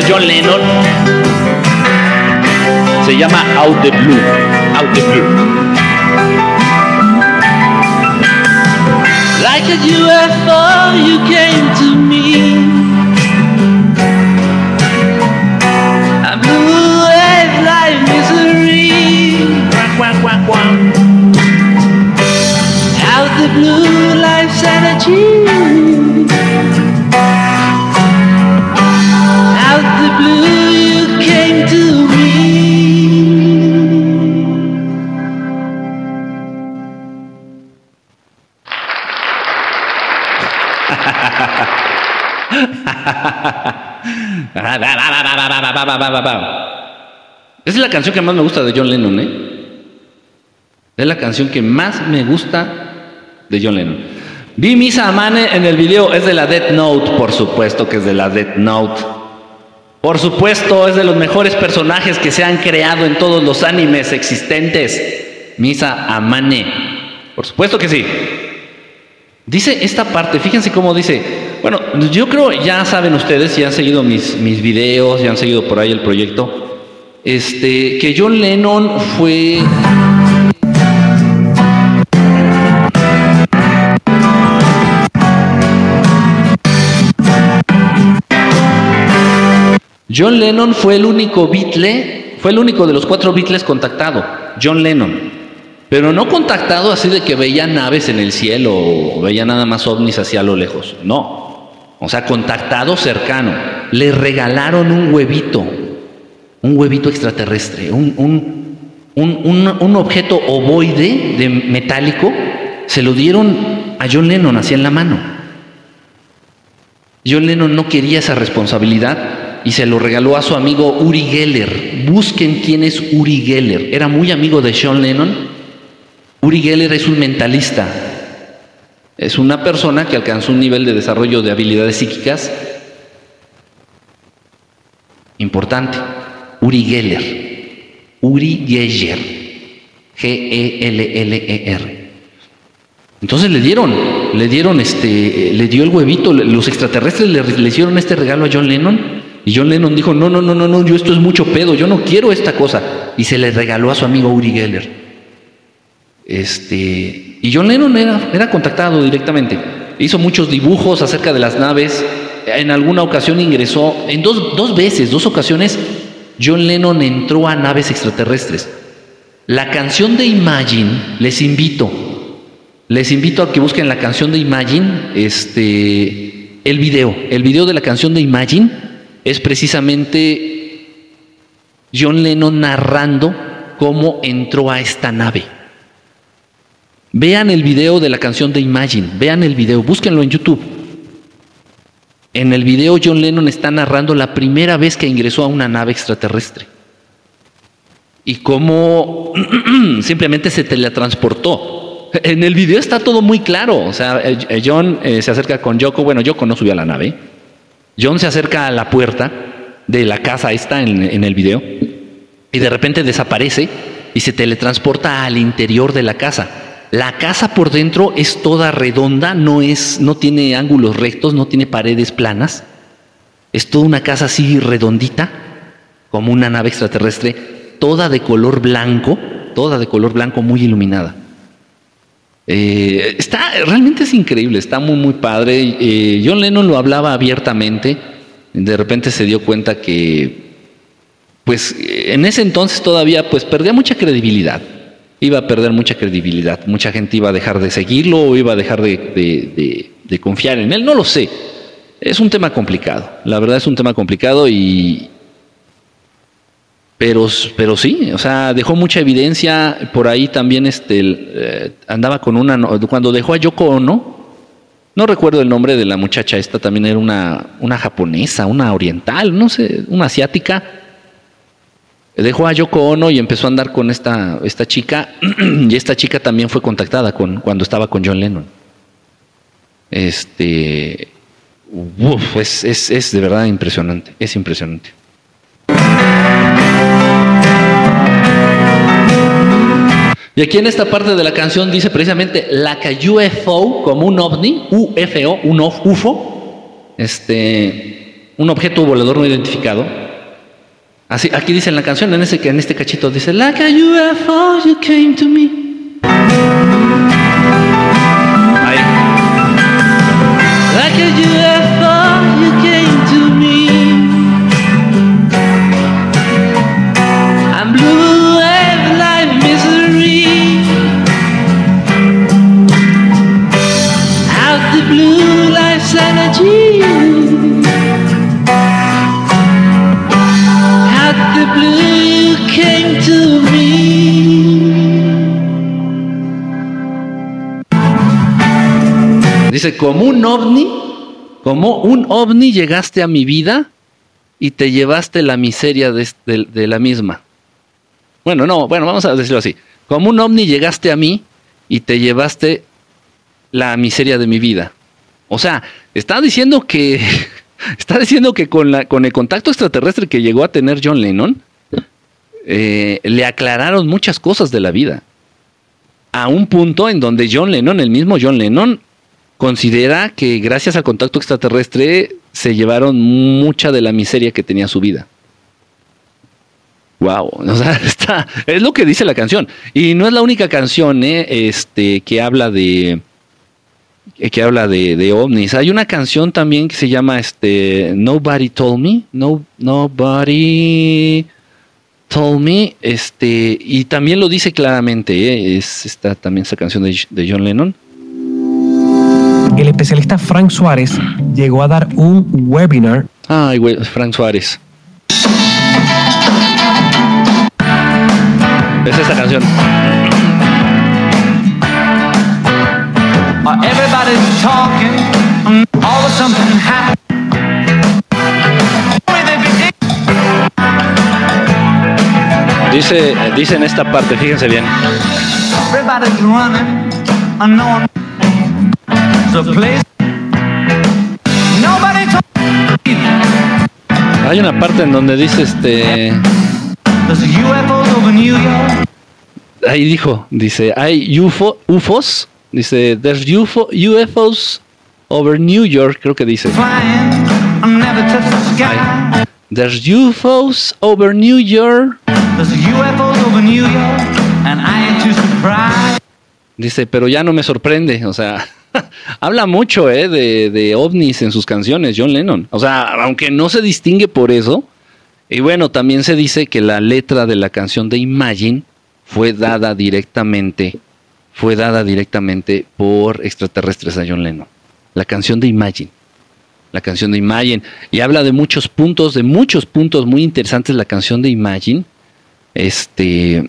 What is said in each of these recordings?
es John Lennon. Se llama Out the Blue. Out the Blue. Like a UFO, you came to me. I blew away like misery. Quack, quack, quack, quack. Out the blue, life's energy. es la canción que más me gusta de John Lennon, ¿eh? Es la canción que más me gusta de John Lennon. Vi Misa Amane en el video, es de la Death Note, por supuesto que es de la Death Note. Por supuesto, es de los mejores personajes que se han creado en todos los animes existentes. Misa Amane. Por supuesto que sí. Dice esta parte, fíjense cómo dice, bueno, yo creo, ya saben ustedes, ya han seguido mis, mis videos, ya han seguido por ahí el proyecto, este, que John Lennon fue... John Lennon fue el único Beatle, fue el único de los cuatro Beatles contactado, John Lennon. Pero no contactado así de que veía naves en el cielo o veía nada más ovnis hacia lo lejos. No. O sea, contactado cercano. Le regalaron un huevito, un huevito extraterrestre, un, un, un, un, objeto ovoide de metálico. Se lo dieron a John Lennon así en la mano. John Lennon no quería esa responsabilidad y se lo regaló a su amigo Uri Geller. Busquen quién es Uri Geller. Era muy amigo de John Lennon Uri Geller es un mentalista. Es una persona que alcanzó un nivel de desarrollo de habilidades psíquicas importante. Uri Geller. Uri Geller. G-E-L-L-E-R. Entonces le dieron, le dieron este, le dio el huevito, los extraterrestres le, hicieron este regalo a John Lennon y John Lennon dijo, no, no, no, no, no, yo esto es mucho pedo, yo no quiero esta cosa. Y se le regaló a su amigo Uri Geller. Este, y John Lennon era, era contactado directamente. Hizo muchos dibujos acerca de las naves. En alguna ocasión ingresó, en dos, dos veces, dos ocasiones, John Lennon entró a naves extraterrestres. La canción de Imagine, les invito, les invito a que busquen la canción de Imagine, este, el video. El video de la canción de Imagine es precisamente John Lennon narrando cómo entró a esta nave. Vean el video de la canción de Imagine, vean el video, búsquenlo en YouTube. En el video John Lennon está narrando la primera vez que ingresó a una nave extraterrestre. Y cómo simplemente se teletransportó. En el video está todo muy claro. O sea, eh, John eh, se acerca con Yoko. Bueno, Yoko no subió a la nave. John se acerca a la puerta de la casa, está en, en el video. Y de repente desaparece y se teletransporta al interior de la casa. La casa por dentro es toda redonda, no, es, no tiene ángulos rectos, no tiene paredes planas. Es toda una casa así redondita, como una nave extraterrestre, toda de color blanco, toda de color blanco muy iluminada. Eh, está, realmente es increíble, está muy, muy padre. Eh, John Lennon lo hablaba abiertamente, de repente se dio cuenta que, pues en ese entonces todavía, pues perdía mucha credibilidad iba a perder mucha credibilidad. Mucha gente iba a dejar de seguirlo o iba a dejar de, confiar en él. No lo sé. Es un tema complicado. La verdad es un tema complicado y... Pero, pero sí, o sea, dejó mucha evidencia. Por ahí también este, eh, andaba con una... Cuando dejó a Yoko Ono, no recuerdo el nombre de la muchacha, esta también era una, una japonesa, una oriental, no sé, una asiática Dejó a Yoko Ono y empezó a andar con esta, esta chica, y esta chica también fue contactada con, cuando estaba con John Lennon. Este, uf, es, es, es de verdad impresionante, es impresionante. Y aquí en esta parte de la canción dice precisamente la que UFO como un ovni, UFO, un UFO, este, un objeto volador no identificado. Así, aquí dice en la canción, en, ese, en este cachito, dice, Like a UFO, you came to me. Ahí. Como un ovni, como un ovni llegaste a mi vida y te llevaste la miseria de, la misma. Bueno, no, bueno, vamos a decirlo así. Como un ovni llegaste a mí y te llevaste la miseria de mi vida. O sea, está diciendo que está diciendo que con la con el contacto extraterrestre que llegó a tener John Lennon eh, le aclararon muchas cosas de la vida. A un punto en donde John Lennon, el mismo John Lennon, considera que gracias al contacto extraterrestre se llevaron mucha de la miseria que tenía su vida. Wow, o sea, está, es lo que dice la canción. Y no es la única canción eh, este, que habla de que habla de, de ovnis. Hay una canción también que se llama este Nobody Told Me. No, nobody Told Me. Este, y también lo dice claramente. eh, es esta, también esa canción de John Lennon. El especialista Frank Suárez llegó a dar un webinar Ay, güey, Frank Suárez. Es esa canción. Uh, everybody's talking, all of something happened. Dice, dice en esta parte, fíjense bien. Everybody's running. The place. Hay una parte en donde dice este. There's UFOs over New York. Ahí dijo, dice, hay UFO, UFOs. Dice, there's UFO, UFOs over New York, creo que dice. Ahí. There's UFOs over New York. There's UFOs over New York, and I ain't too surprised. Dice, pero ya no me sorprende. O sea, habla mucho eh, de, de ovnis en sus canciones, John Lennon. O sea, aunque no se distingue por eso. Y bueno, también se dice que la letra de la canción de Imagine fue dada directamente, fue dada directamente por extraterrestres a John Lennon. La canción de Imagine. La canción de Imagine. Y habla de muchos puntos, de muchos puntos muy interesantes la canción de Imagine. Este,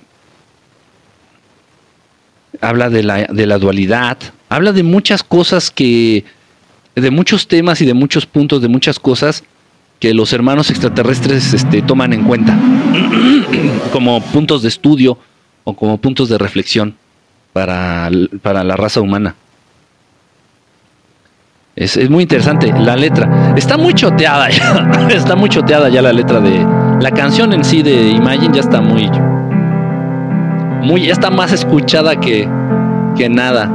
habla de la, de la dualidad, habla de muchas cosas que, de muchos temas y de muchos puntos, de muchas cosas que los hermanos extraterrestres este, toman en cuenta como puntos de estudio o como puntos de reflexión para, para la raza humana. Es, es muy interesante la letra. Está muy choteada ya. está muy choteada ya la letra de. La canción en sí de Imagine ya está muy. Muy, está más escuchada que, que nada.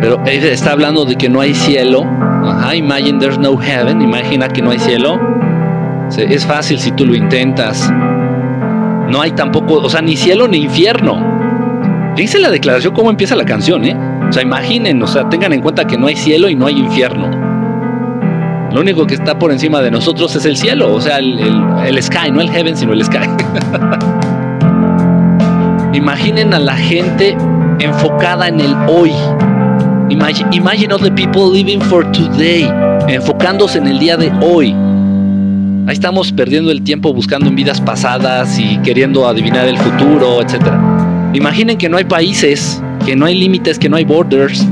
Pero está hablando de que no hay cielo. Ajá, imagine there's no heaven. Imagina que no hay cielo. Es fácil si tú lo intentas. No hay tampoco, o sea, ni cielo ni infierno. Fíjense la declaración, cómo empieza la canción, ¿eh? O sea, imaginen, o sea, tengan en cuenta que no hay cielo y no hay infierno. Lo único que está por encima de nosotros es el cielo, o sea, el sky, no el heaven, sino el sky. Imaginen a la gente enfocada en el hoy. Imagine, imagine all the people living for today, enfocándose en el día de hoy. Ahí estamos perdiendo el tiempo buscando en vidas pasadas y queriendo adivinar el futuro, etcétera. Imaginen que no hay países, que no hay límites, que no hay borders.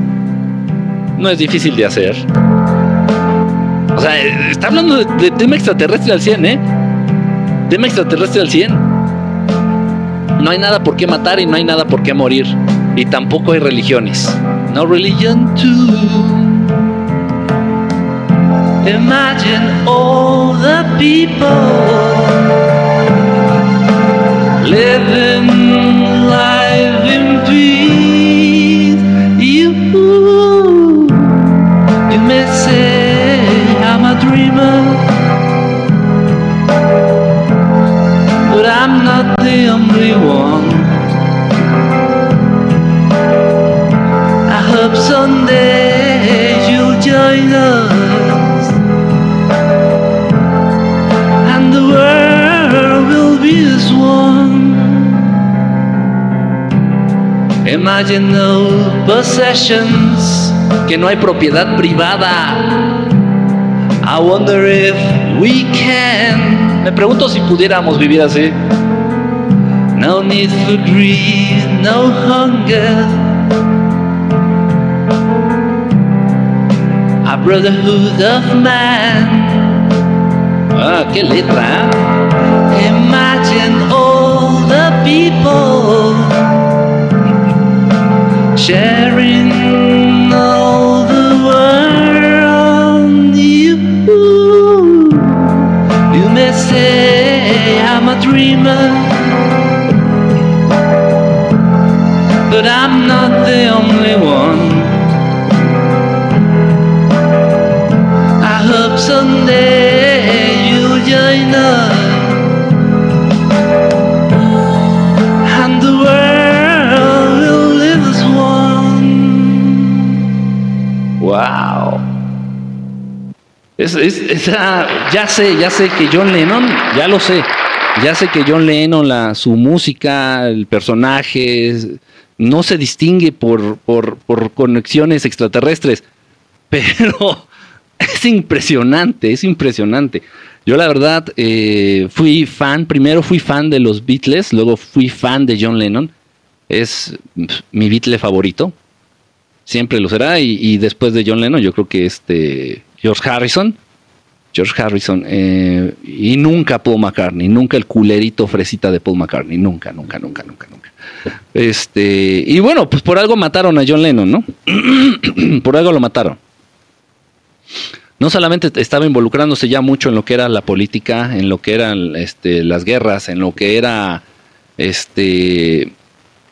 No es difícil de hacer. O sea, eh, está hablando de, de tema extraterrestre al 100, ¿eh? Tema extraterrestre al 100. No hay nada por qué matar y no hay nada por qué morir. Y tampoco hay religiones. No religion too. Imagine all the people living someday you'll join us. And the world will be as one. Imagine no possessions. Que no hay propiedad privada. I wonder if we can. Me pregunto si pudiéramos vivir así. No need for greed, no hunger. Brotherhood of man. Ah, qué letra. Imagine all the people sharing all the world. You, you may say I'm a dreamer, Es, es- esa- ya sé, ya sé que John Lennon, ya lo sé. Ya sé que John Lennon, la, su música, el personaje, no se distingue por, por, por conexiones extraterrestres. Pero es impresionante, es impresionante. Yo la verdad eh, fui fan, primero fui fan de los Beatles, luego fui fan de John Lennon. Es mi Beatle favorito siempre lo será. Y después de John Lennon, yo creo que este George Harrison. George Harrison. eh, y nunca Paul McCartney. Nunca el culerito fresita de Paul McCartney. Nunca, nunca, nunca, nunca, nunca. Este. Y bueno, pues por algo mataron a John Lennon, ¿no? por algo lo mataron. No solamente estaba involucrándose ya mucho en lo que era la política, en lo que eran este, las guerras, en lo que era este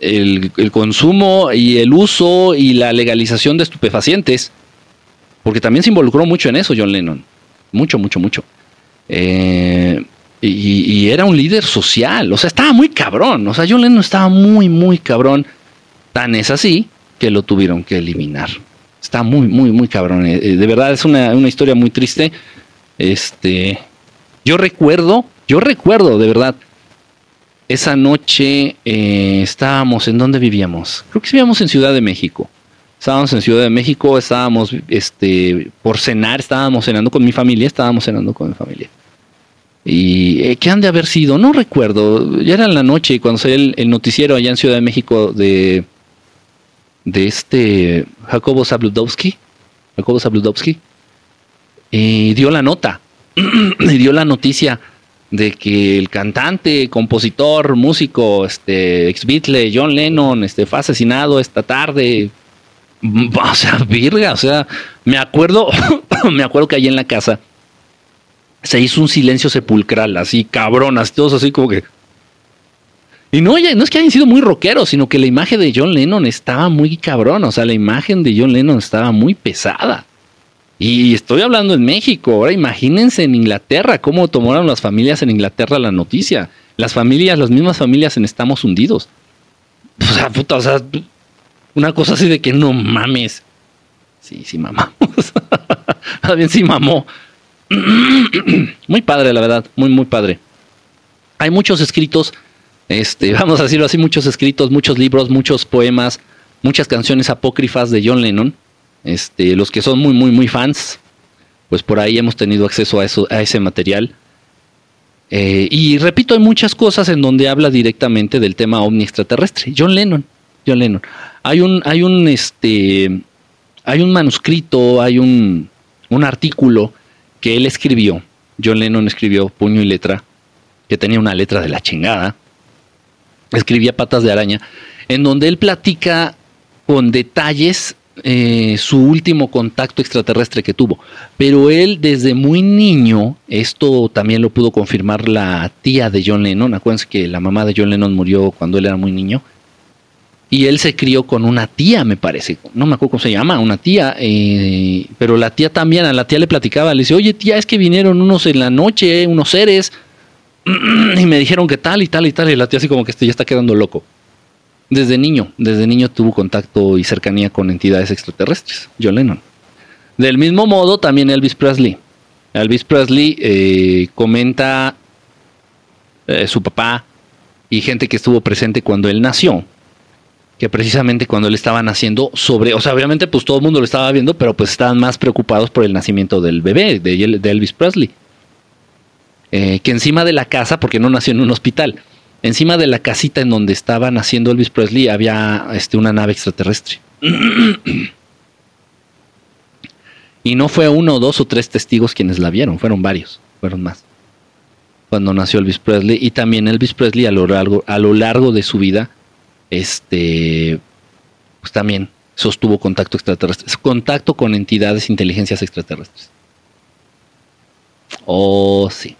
el, el consumo y el uso y la legalización de estupefacientes, porque también se involucró mucho en eso John Lennon, mucho, mucho, mucho. Eh, y, era un líder social, o sea, estaba muy cabrón, o sea, John Lennon estaba muy, muy cabrón, tan es así que lo tuvieron que eliminar. Está muy, muy, muy cabrón. eh, eh, de verdad es una, una historia muy triste. Este, yo recuerdo, yo recuerdo de verdad esa noche estábamos, ¿en dónde vivíamos? Creo que vivíamos en Ciudad de México. Estábamos en Ciudad de México, estábamos este, por cenar, estábamos cenando con mi familia, estábamos cenando con mi familia. ¿Y eh, qué han de haber sido? No recuerdo. Ya era en la noche cuando salió el, el noticiero allá en Ciudad de México de, de este Jacobo Zabludowski. Jacobo Zabludowski. Dio la nota. y dio la noticia de que el cantante, compositor, músico, este, ex Beatle, John Lennon, este, fue asesinado esta tarde. O sea, virga, o sea, me acuerdo, me acuerdo que allí en la casa se hizo un silencio sepulcral, así cabronas, todos así como que. Y no, no es que hayan sido muy rockeros, sino que la imagen de John Lennon estaba muy cabrón, o sea, la imagen de John Lennon estaba muy pesada. Y estoy hablando en México, ahora imagínense en Inglaterra, cómo tomaron las familias en Inglaterra la noticia. Las familias, las mismas familias en Estamos hundidos. O sea, puta, o sea, una cosa así de que no mames. Sí, sí mamamos. Más bien sí mamó. muy padre, la verdad, muy, muy padre. Hay muchos escritos, este, vamos a decirlo así, muchos escritos, muchos libros, muchos poemas, muchas canciones apócrifas de John Lennon. Este, los que son muy, muy, muy fans, pues por ahí hemos tenido acceso a, eso, a ese material. Eh, y repito, hay muchas cosas en donde habla directamente del tema ovni extraterrestre. John Lennon, John Lennon. Hay un, hay un, este, hay un manuscrito, hay un, un artículo que él escribió. John Lennon escribió puño y letra, que tenía una letra de la chingada. Escribía patas de araña, en donde él platica con detalles eh, su último contacto extraterrestre que tuvo. Pero él desde muy niño, esto también lo pudo confirmar la tía de John Lennon, acuérdense que la mamá de John Lennon murió cuando él era muy niño. Y él se crió con una tía, me parece, no me acuerdo cómo se llama, una tía, eh, pero la tía también, a la tía le platicaba, le dice, oye tía, es que vinieron unos en la noche, unos seres, y me dijeron que tal y tal y tal, y la tía así como que este ya está quedando loco. Desde niño, desde niño tuvo contacto y cercanía con entidades extraterrestres, John Lennon. Del mismo modo, también Elvis Presley. Elvis Presley eh, comenta eh, su papá y gente que estuvo presente cuando él nació, que precisamente cuando él estaba naciendo, sobre, o sea, obviamente pues todo el mundo lo estaba viendo, pero pues estaban más preocupados por el nacimiento del bebé, de, Elvis Presley. Eh, que encima de la casa, porque no nació en un hospital, encima de la casita en donde estaba naciendo Elvis Presley había este, una nave extraterrestre. y no fue uno, dos o tres testigos quienes la vieron, fueron varios, fueron más. Cuando nació Elvis Presley y también Elvis Presley a lo largo, a lo largo de su vida, este, pues también sostuvo contacto extraterrestre, contacto con entidades, inteligencias extraterrestres. Oh, sí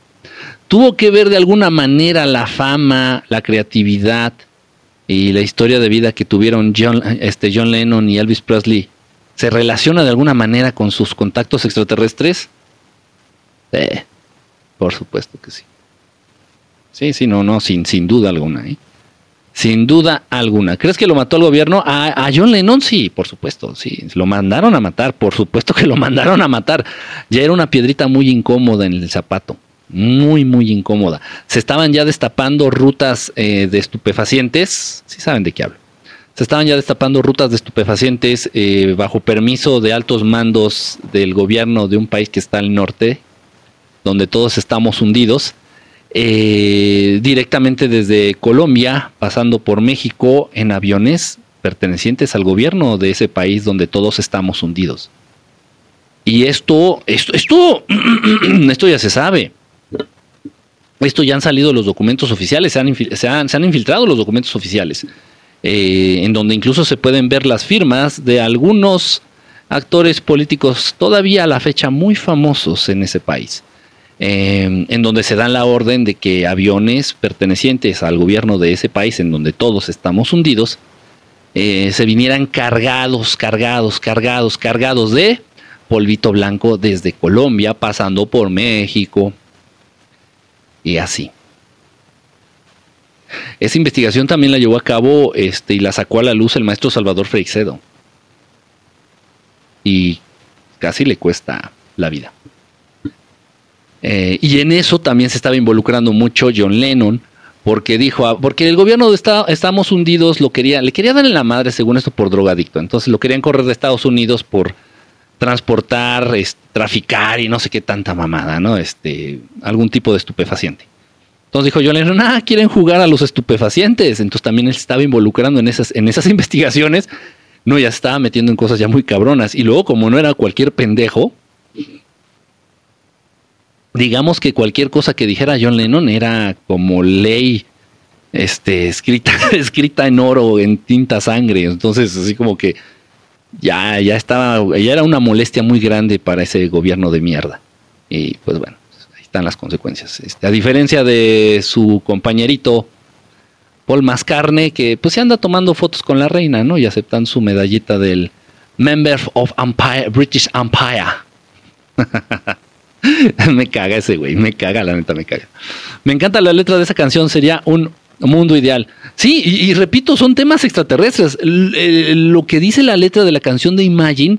tuvo que ver de alguna manera la fama, la creatividad y la historia de vida que tuvieron John, este, John Lennon y Elvis Presley. ¿Se relaciona de alguna manera con sus contactos extraterrestres? Eh, por supuesto que sí. Sí, sí, no, no, sin, sin duda alguna. ¿eh? Sin duda alguna. ¿Crees que lo mató el gobierno? A, a, John Lennon sí, por supuesto, sí. Lo mandaron a matar, por supuesto que lo mandaron a matar. Ya era una piedrita muy incómoda en el zapato muy, muy incómoda. Se estaban ya destapando rutas eh, de estupefacientes, si saben de qué hablo. Se estaban ya destapando rutas de estupefacientes eh, bajo permiso de altos mandos del gobierno de un país que está al norte, donde todos estamos hundidos, eh, directamente desde Colombia, pasando por México en aviones pertenecientes al gobierno de ese país donde todos estamos hundidos. Y esto, esto, esto, esto ya se sabe. Esto ya han salido los documentos oficiales, se han, se han, infiltrado los documentos oficiales, eh, en donde incluso se pueden ver las firmas de algunos actores políticos todavía a la fecha muy famosos en ese país, eh, en donde se dan la orden de que aviones pertenecientes al gobierno de ese país, en donde todos estamos hundidos, eh, se vinieran cargados, cargados, cargados, cargados de polvito blanco desde Colombia, pasando por México, y así. Esa investigación también la llevó a cabo este, y la sacó a la luz el maestro Salvador Freixedo. Y casi le cuesta la vida. Eh, y en eso también se estaba involucrando mucho John Lennon, porque dijo, ah, porque el gobierno de Estamos Hundidos lo quería, le quería dar en la madre según esto por drogadicto. Entonces lo querían correr de Estados Unidos por transportar, traficar y no sé qué tanta mamada, ¿no? Este, algún tipo de estupefaciente. Entonces dijo yo, ah, quieren jugar a los estupefacientes. Entonces también él estaba involucrando en esas, en esas investigaciones. No, ya estaba metiendo en cosas ya muy cabronas. Y luego, como no era cualquier pendejo, digamos que cualquier cosa que dijera John Lennon era como ley este, escrita, escrita en oro, en tinta sangre. Entonces, así como que ya, ya estaba, ya era una molestia muy grande para ese gobierno de mierda. Y pues bueno, ahí están las consecuencias. Este, a diferencia de su compañerito Paul Mascarne, que pues se anda tomando fotos con la reina, ¿no? Y aceptan su medallita del Member of Empire, British Empire. me caga ese güey, me caga, la neta me caga. Me encanta la letra de esa canción, sería un mundo ideal. Sí, y, repito, son temas extraterrestres. lo que dice la letra de la canción de Imagine,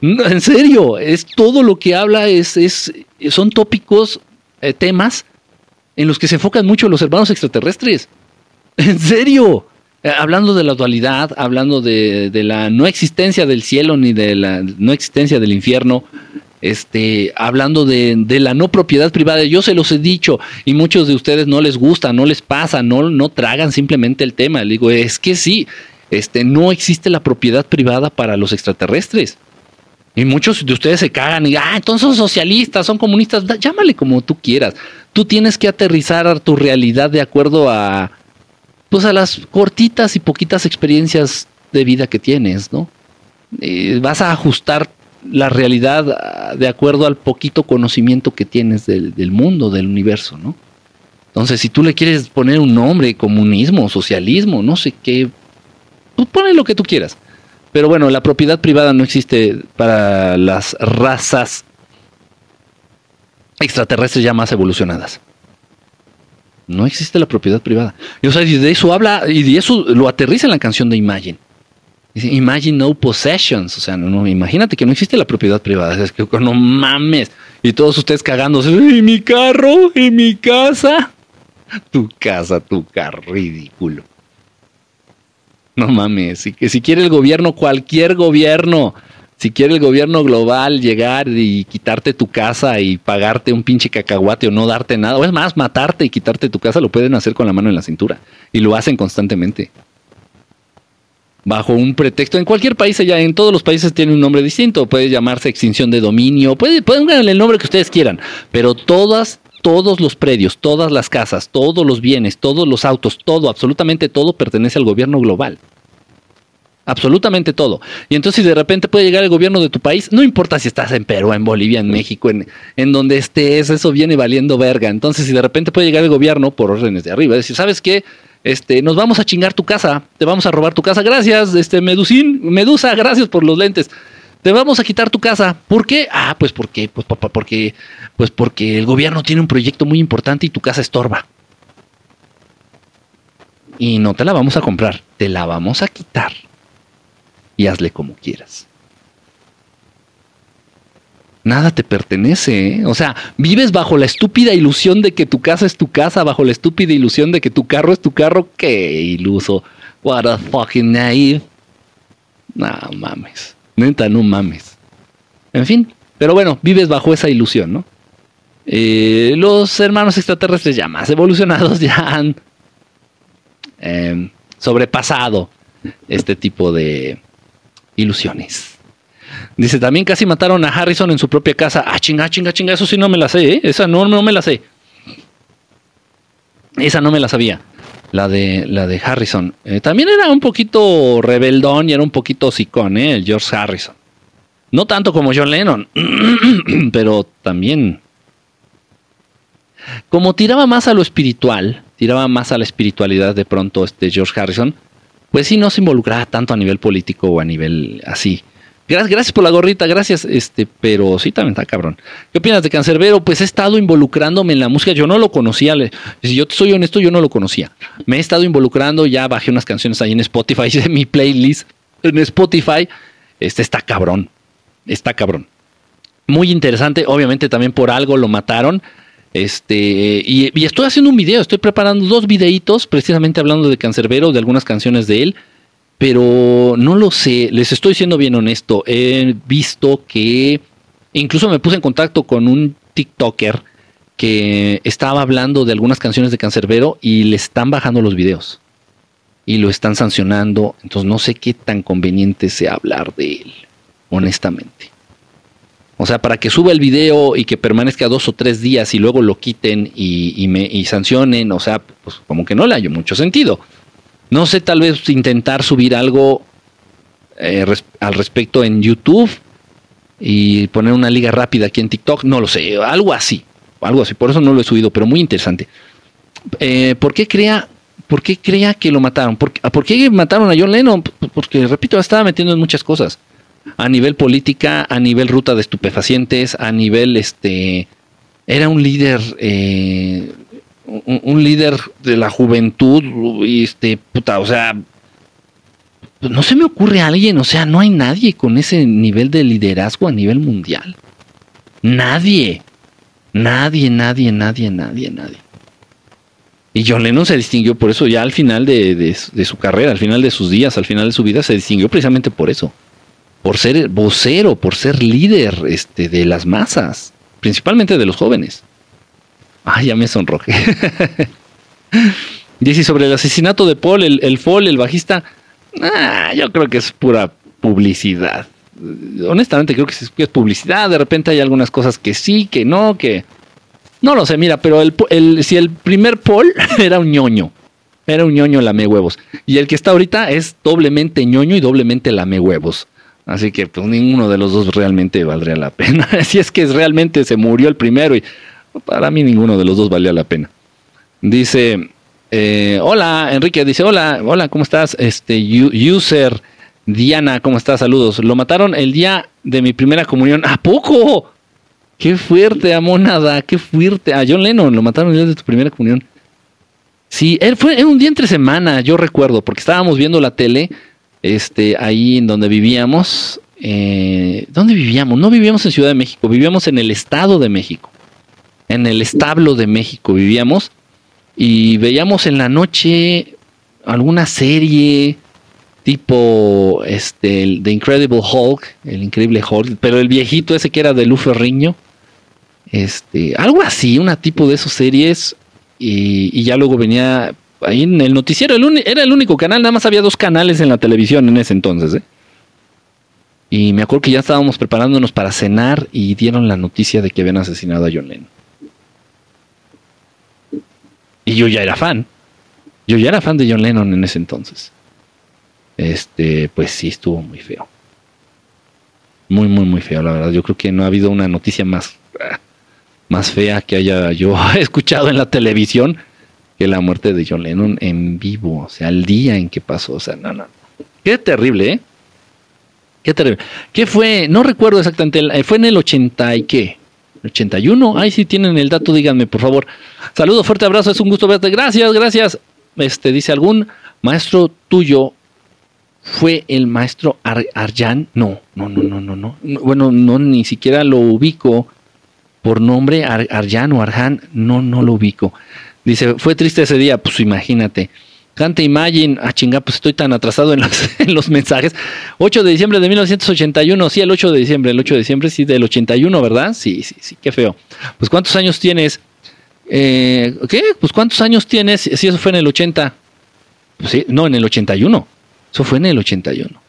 en serio, es todo lo que habla, es, es son tópicos, eh, temas en los que se enfocan mucho los hermanos extraterrestres. En serio. Eh, hablando de la dualidad, hablando de, la no existencia del cielo ni de la no existencia del infierno, este, hablando de, la no propiedad privada. Yo se los he dicho y muchos de ustedes no les gusta, no les pasa, no, no tragan simplemente el tema. Le digo, es que sí, este, no existe la propiedad privada para los extraterrestres. Y muchos de ustedes se cagan y, ah, entonces son socialistas, son comunistas, llámale como tú quieras. Tú tienes que aterrizar tu realidad de acuerdo a, pues a las cortitas y poquitas experiencias de vida que tienes, ¿no? vas a ajustar la realidad ah, de acuerdo al poquito conocimiento que tienes del, mundo, del universo, ¿no? Entonces, si tú le quieres poner un nombre, comunismo, socialismo, no sé qué Tú pones lo que tú quieras. Pero bueno, la propiedad privada no existe para las razas extraterrestres ya más evolucionadas. No existe la propiedad privada. Y, o y de eso habla, y de eso lo aterriza en la canción de Imagine. Dice, Imagine no possessions. O sea, no, imagínate que no existe la propiedad privada. Es que no mames. Y todos ustedes cagándose. ¿Y mi carro? ¿Y mi casa? Tu casa, tu carro, ridículo. No mames. Que si quiere el gobierno, cualquier gobierno, si quiere el gobierno global llegar y quitarte tu casa y pagarte un pinche cacahuate o no darte nada, o es más, matarte y quitarte tu casa, lo pueden hacer con la mano en la cintura. Y lo hacen constantemente bajo un pretexto. En cualquier país, allá en todos los países tiene un nombre distinto. Puede llamarse extinción de dominio, puede, pueden el nombre que ustedes quieran, pero todas, todos los predios, todas las casas, todos los bienes, todos los autos, todo, absolutamente todo pertenece al gobierno global. Absolutamente todo. Y entonces si de repente puede llegar el gobierno de tu país, no importa si estás en Perú, en Bolivia, en México, en, en donde estés, eso viene valiendo verga. Entonces si de repente puede llegar el gobierno por órdenes de arriba, decir, ¿sabes qué? Este, nos vamos a chingar tu casa, te vamos a robar tu casa, gracias, este, Medusín, Medusa, gracias por los lentes. Te vamos a quitar tu casa. ¿Por qué? Ah, pues porque, pues papá, porque, pues porque el gobierno tiene un proyecto muy importante y tu casa estorba. Y no te la vamos a comprar, te la vamos a quitar. Y hazle como quieras nada te pertenece. ¿eh? O sea, vives bajo la estúpida ilusión de que tu casa es tu casa, bajo la estúpida ilusión de que tu carro es tu carro. Qué iluso. What a fucking naive. No mames. Neta, no mames. En fin, pero bueno, vives bajo esa ilusión, ¿no? Eh, los hermanos extraterrestres ya más evolucionados ya han em, sobrepasado este tipo de ilusiones. Dice, también casi mataron a Harrison en su propia casa. Ah, chinga, chinga, chinga, eso sí no me la sé, ¿eh? Esa no, no me la sé. Esa no me la sabía. La de, la de Harrison. Eh, también era un poquito rebeldón y era un poquito sicón, ¿eh? El George Harrison. No tanto como John Lennon, pero también. Como tiraba más a lo espiritual, tiraba más a la espiritualidad de pronto este George Harrison, pues sí no se involucraba tanto a nivel político o a nivel así. Gracias, por la gorrita, gracias. Este, pero sí también está cabrón. ¿Qué opinas de Cancerbero? Pues he estado involucrándome en la música. Yo no lo conocía. Si yo soy honesto, yo no lo conocía. Me he estado involucrando, ya bajé unas canciones ahí en Spotify, hice mi playlist en Spotify. Este está cabrón. Está cabrón. Muy interesante. Obviamente también por algo lo mataron. Este, y, y, estoy haciendo un video, estoy preparando dos videitos precisamente hablando de Cancerbero, de algunas canciones de él pero no lo sé, les estoy siendo bien honesto, he visto que incluso me puse en contacto con un TikToker que estaba hablando de algunas canciones de Cancerbero y le están bajando los videos y lo están sancionando, entonces no sé qué tan conveniente sea hablar de él, honestamente. O sea, para que suba el video y que permanezca dos o tres días y luego lo quiten y, me y sancionen, o sea, pues como que no le hay mucho sentido. No sé, tal vez intentar subir algo eh, al respecto en YouTube y poner una liga rápida aquí en TikTok. No lo sé, algo así. Algo así. Por eso no lo he subido, pero muy interesante. Eh, ¿Por qué crea ¿Por qué creía que lo mataron? ¿Por, ¿Por, qué mataron a John Lennon? Porque, repito, estaba metiendo en muchas cosas. A nivel política, a nivel ruta de estupefacientes, a nivel, este, era un líder eh, un, líder de la juventud, este, puta, o sea, pues no se me ocurre a alguien, o sea, no hay nadie con ese nivel de liderazgo a nivel mundial. Nadie. Nadie, nadie, nadie, nadie, nadie. Y John Lennon se distinguió por eso ya al final de, de, su carrera, al final de sus días, al final de su vida, se distinguió precisamente por eso. Por ser vocero, por ser líder este, de las masas, principalmente de los jóvenes. Ah, ya me sonroje. Dice sobre el asesinato de Paul, el, el Fall, el bajista. Ah, yo creo que es pura publicidad. Honestamente, creo que es, publicidad. De repente hay algunas cosas que sí, que no, que. No lo sé, mira, pero el, si el primer Paul era un ñoño. Era un ñoño lame huevos. Y el que está ahorita es doblemente ñoño y doblemente lame huevos. Así que pues ninguno de los dos realmente valdría la pena. si es que realmente se murió el primero y para mí ninguno de los dos valía la pena. Dice, Eh, hola, Enrique dice, hola, hola, ¿cómo estás? Este, user, Diana, ¿cómo estás? Saludos. Lo mataron el día de mi primera comunión. ¿A poco? Qué fuerte, amonada, qué fuerte. A John Lennon lo mataron el día de tu primera comunión. Sí, él fue era un día entre semana, yo recuerdo, porque estábamos viendo la tele, este, ahí en donde vivíamos. Eh, ¿Dónde vivíamos? No vivíamos en Ciudad de México, vivíamos en el Estado de México. En el establo de México vivíamos y veíamos en la noche alguna serie tipo este The Incredible Hulk, el increíble Hulk, pero el viejito ese que era de Lu Ferriño, este, algo así, una tipo de esas series y, ya luego venía ahí en el noticiero, era el único canal, nada más había dos canales en la televisión en ese entonces, ¿eh? Y me acuerdo que ya estábamos preparándonos para cenar y dieron la noticia de que habían asesinado a John Lennon. Y yo ya era fan. Yo ya era fan de John Lennon en ese entonces. Este, pues sí, estuvo muy feo. Muy, muy, muy feo, la verdad. Yo creo que no ha habido una noticia más, más fea que haya yo escuchado en la televisión que la muerte de John Lennon en vivo. O sea, el día en que pasó. O sea, no, no. Qué terrible, ¿eh? Qué terrible. ¿Qué fue? No recuerdo exactamente. el- eh, Fue en el 80 y qué. 81. Ay, si tienen el dato, díganme, por favor. Saludo, fuerte abrazo, es un gusto verte. Gracias, gracias. Este dice algún maestro tuyo fue el maestro Ar- Arjan. No, no, no, no, no. No, Bueno, no ni siquiera lo ubico por nombre Ar- Arjan o Arjan. No, no lo ubico. Dice, fue triste ese día. Pues imagínate. Canta Imagine, ah chinga, pues estoy tan atrasado en los, en los mensajes. 8 de diciembre de 1981, sí, el 8 de diciembre, el 8 de diciembre, sí, del 81, ¿verdad? Sí, sí, sí, qué feo. Pues ¿cuántos años tienes? Eh, ¿Qué? Pues ¿cuántos años tienes? Si eso fue en el 80. Pues sí, no, en el 81. Eso fue en el 81.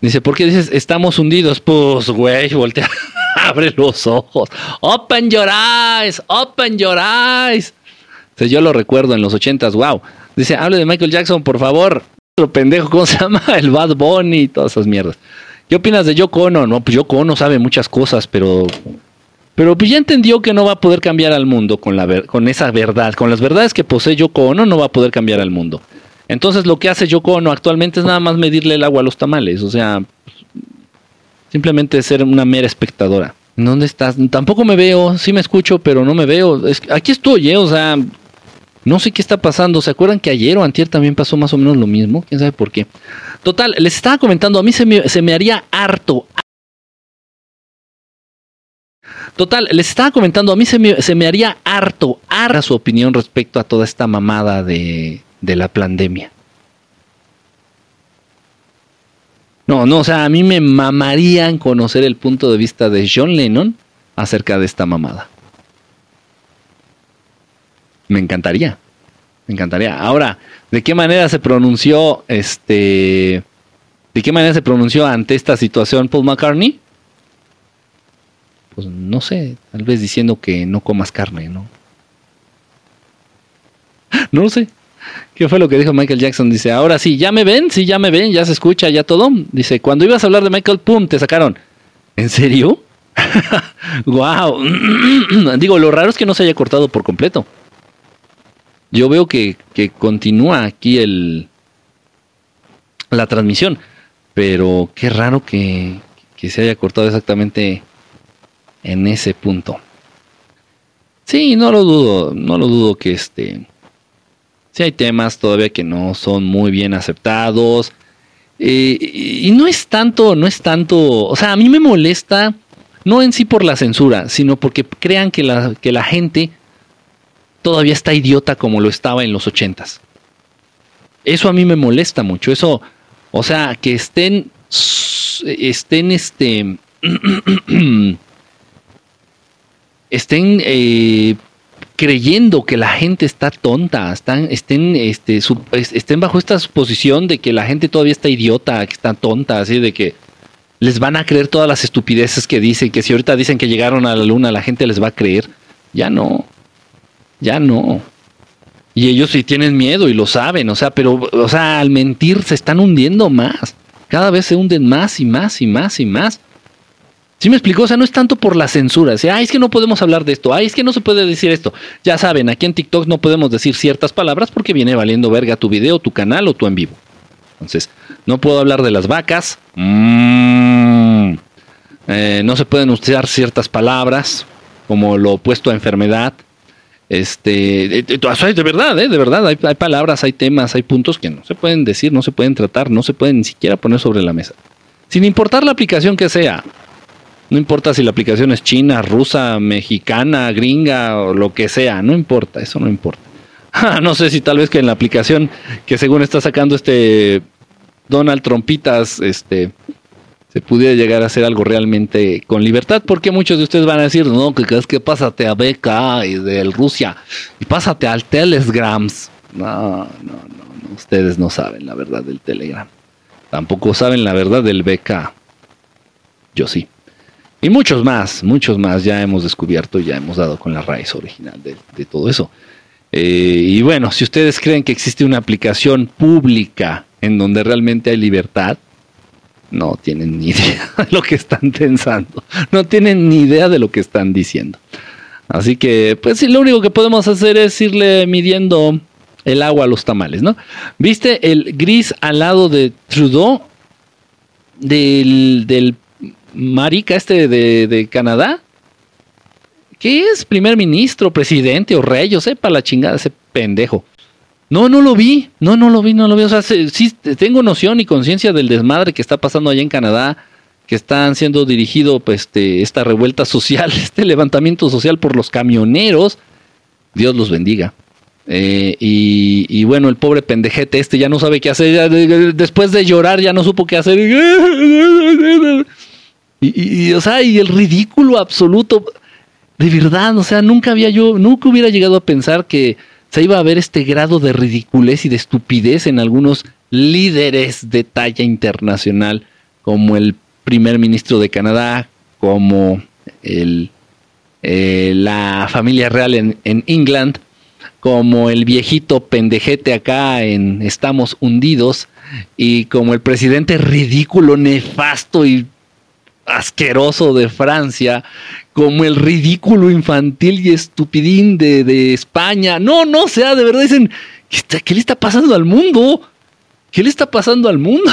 Dice, ¿por qué dices estamos hundidos? Pues, güey, voltea, abre los ojos. Open your eyes, open your eyes. Entonces, yo lo recuerdo en los 80s, wow. Dice, hable de Michael Jackson, por favor. Otro pendejo, ¿cómo se llama? El Bad Bunny y todas esas mierdas. ¿Qué opinas de Yoko Ono? No, pues Yoko Ono sabe muchas cosas, pero pero pues ya entendió que no va a poder cambiar al mundo con, la con esa verdad. Con las verdades que posee Yoko Ono no va a poder cambiar al mundo. Entonces lo que hace Yoko Ono actualmente es nada más medirle el agua a los tamales. O sea, simplemente ser una mera espectadora. ¿Dónde estás? Tampoco me veo, sí me escucho, pero no me veo. Aquí estoy, ¿eh? O sea, no sé qué está pasando. ¿Se acuerdan que ayer o antier también pasó más o menos lo mismo? ¿Quién sabe por qué? Total, les estaba comentando, a mí se me, se me haría harto, Total, les estaba comentando, a mí se me, se me haría harto, harta su opinión respecto a toda esta mamada de, de la pandemia. No, no, o sea, a mí me mamarían conocer el punto de vista de John Lennon acerca de esta mamada. Me encantaría. Me encantaría. Ahora, ¿de qué manera se pronunció este de qué manera se pronunció ante esta situación Paul McCartney? Pues no sé, tal vez diciendo que no comas carne, ¿no? No lo sé. ¿Qué fue lo que dijo Michael Jackson? Dice, ahora sí, ¿ya me ven? Sí, ya me ven, ya se escucha, ya todo. Dice, cuando ibas a hablar de Michael, ¡pum! Te sacaron. ¿En serio? ¡Wow! Digo, lo raro es que no se haya cortado por completo. Yo veo que, que continúa aquí el la transmisión, pero qué raro que, que se haya cortado exactamente en ese punto. Sí, no lo dudo, no lo dudo que este sí hay temas todavía que no son muy bien aceptados. Eh, y no es tanto, no es tanto, o sea, a mí me molesta, no en sí por la censura, sino porque crean que la, que la gente todavía está idiota como lo estaba en los ochentas. Eso a mí me molesta mucho, eso, o sea, que estén, estén este, estén eh, creyendo que la gente está tonta, están, estén, este, estén bajo esta suposición de que la gente todavía está idiota, que está tonta, así de que les van a creer todas las estupideces que dicen, que si ahorita dicen que llegaron a la luna, la gente les va a creer. Ya no, ya no. Y ellos sí tienen miedo y lo saben, o sea, pero, o sea, al mentir se están hundiendo más. Cada vez se hunden más y más y más y más. ¿Sí me explicó? O sea, no es tanto por la censura. Sea, ay, es que no podemos hablar de esto. Ay, es que no se puede decir esto. Ya saben, aquí en TikTok no podemos decir ciertas palabras porque viene valiendo verga tu video, tu canal o tu en vivo. Entonces, no puedo hablar de las vacas. Mm. Eh, no se pueden usar ciertas palabras como lo opuesto a enfermedad. Este, eh, eh, de verdad, eh, de verdad, hay, hay palabras, hay temas, hay puntos que no se pueden decir, no se pueden tratar, no se pueden ni siquiera poner sobre la mesa. Sin importar la aplicación que sea. No importa si la aplicación es china, rusa, mexicana, gringa o lo que sea, no importa, eso no importa. Ah, no sé si tal vez que en la aplicación que según está sacando este Donald Trompitas, este, se pudiera llegar a hacer algo realmente con libertad, porque muchos de ustedes van a decir, no, que es que pásate a BK y del Rusia, y pásate al Telegrams. No, no, no, no, ustedes no saben la verdad del Telegram. Tampoco saben la verdad del BK. Yo sí. Y muchos más, muchos más ya hemos descubierto y ya hemos dado con la raíz original de, de todo eso. Eh, y bueno, si ustedes creen que existe una aplicación pública en donde realmente hay libertad, no tienen ni idea de lo que están pensando, no tienen ni idea de lo que están diciendo. Así que, pues sí, lo único que podemos hacer es irle midiendo el agua a los tamales, ¿no? ¿Viste el gris al lado de Trudeau? Del, del marica este de, de Canadá. ¿Qué es? ¿Primer ministro, presidente o rey? Yo sepa la chingada ese pendejo. No, no lo vi. No, no lo vi, no lo vi. O sea, se- sí tengo noción y conciencia del desmadre que está pasando allá en Canadá, que están siendo dirigido, pues, este, esta revuelta social, este levantamiento social por los camioneros. Dios los bendiga. Eh, y, bueno, el pobre pendejete este ya no sabe qué hacer. después de llorar ya no supo qué hacer. Y- y, o sea, y el ridículo absoluto. De verdad, o sea, nunca había yo, nunca hubiera llegado a pensar que se iba a ver este grado de ridiculez y de estupidez en algunos líderes de talla internacional, como el primer ministro de Canadá, como el, eh, la familia real en, en England, como el viejito pendejete acá en Estamos hundidos, y como el presidente ridículo, nefasto y asqueroso de Francia, como el ridículo infantil y estupidín de, de España. No, no, o sea, de verdad dicen, ¿qué, le está pasando al mundo? ¿Qué le está pasando al mundo?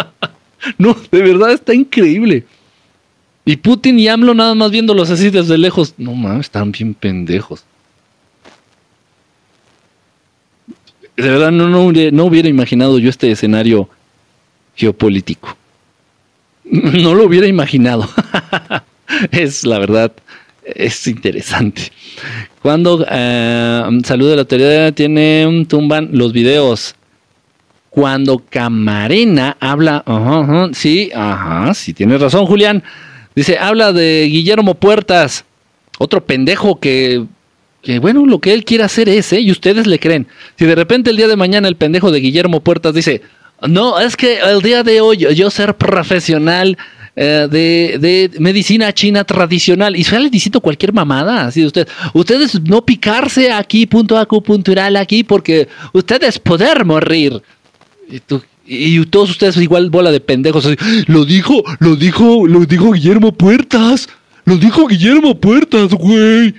no, de verdad está increíble. Y Putin y AMLO nada más viéndolos así desde lejos. No mames, están bien pendejos. De verdad, no, no, no hubiera imaginado yo este escenario geopolítico. No lo hubiera imaginado. es la verdad, es interesante. Cuando eh, saludo de la teoría tiene un tumban los videos. Cuando Camarena habla, sí, ajá, sí, tienes razón, Julián. Dice, habla de Guillermo Puertas, otro pendejo que, que bueno, lo que él quiere hacer es, ¿eh? Y ustedes le creen. Si de repente el día de mañana el pendejo de Guillermo Puertas dice, no, es que el día de hoy yo ser profesional eh, de, de medicina china tradicional y sale diciendo cualquier mamada, así de usted, ustedes no picarse aquí, punto acupuntural aquí, porque ustedes poder morir. Y, tú- y todos ustedes igual bola de pendejos. lo dijo, lo dijo, lo dijo Guillermo Puertas. Lo dijo Guillermo Puertas, güey.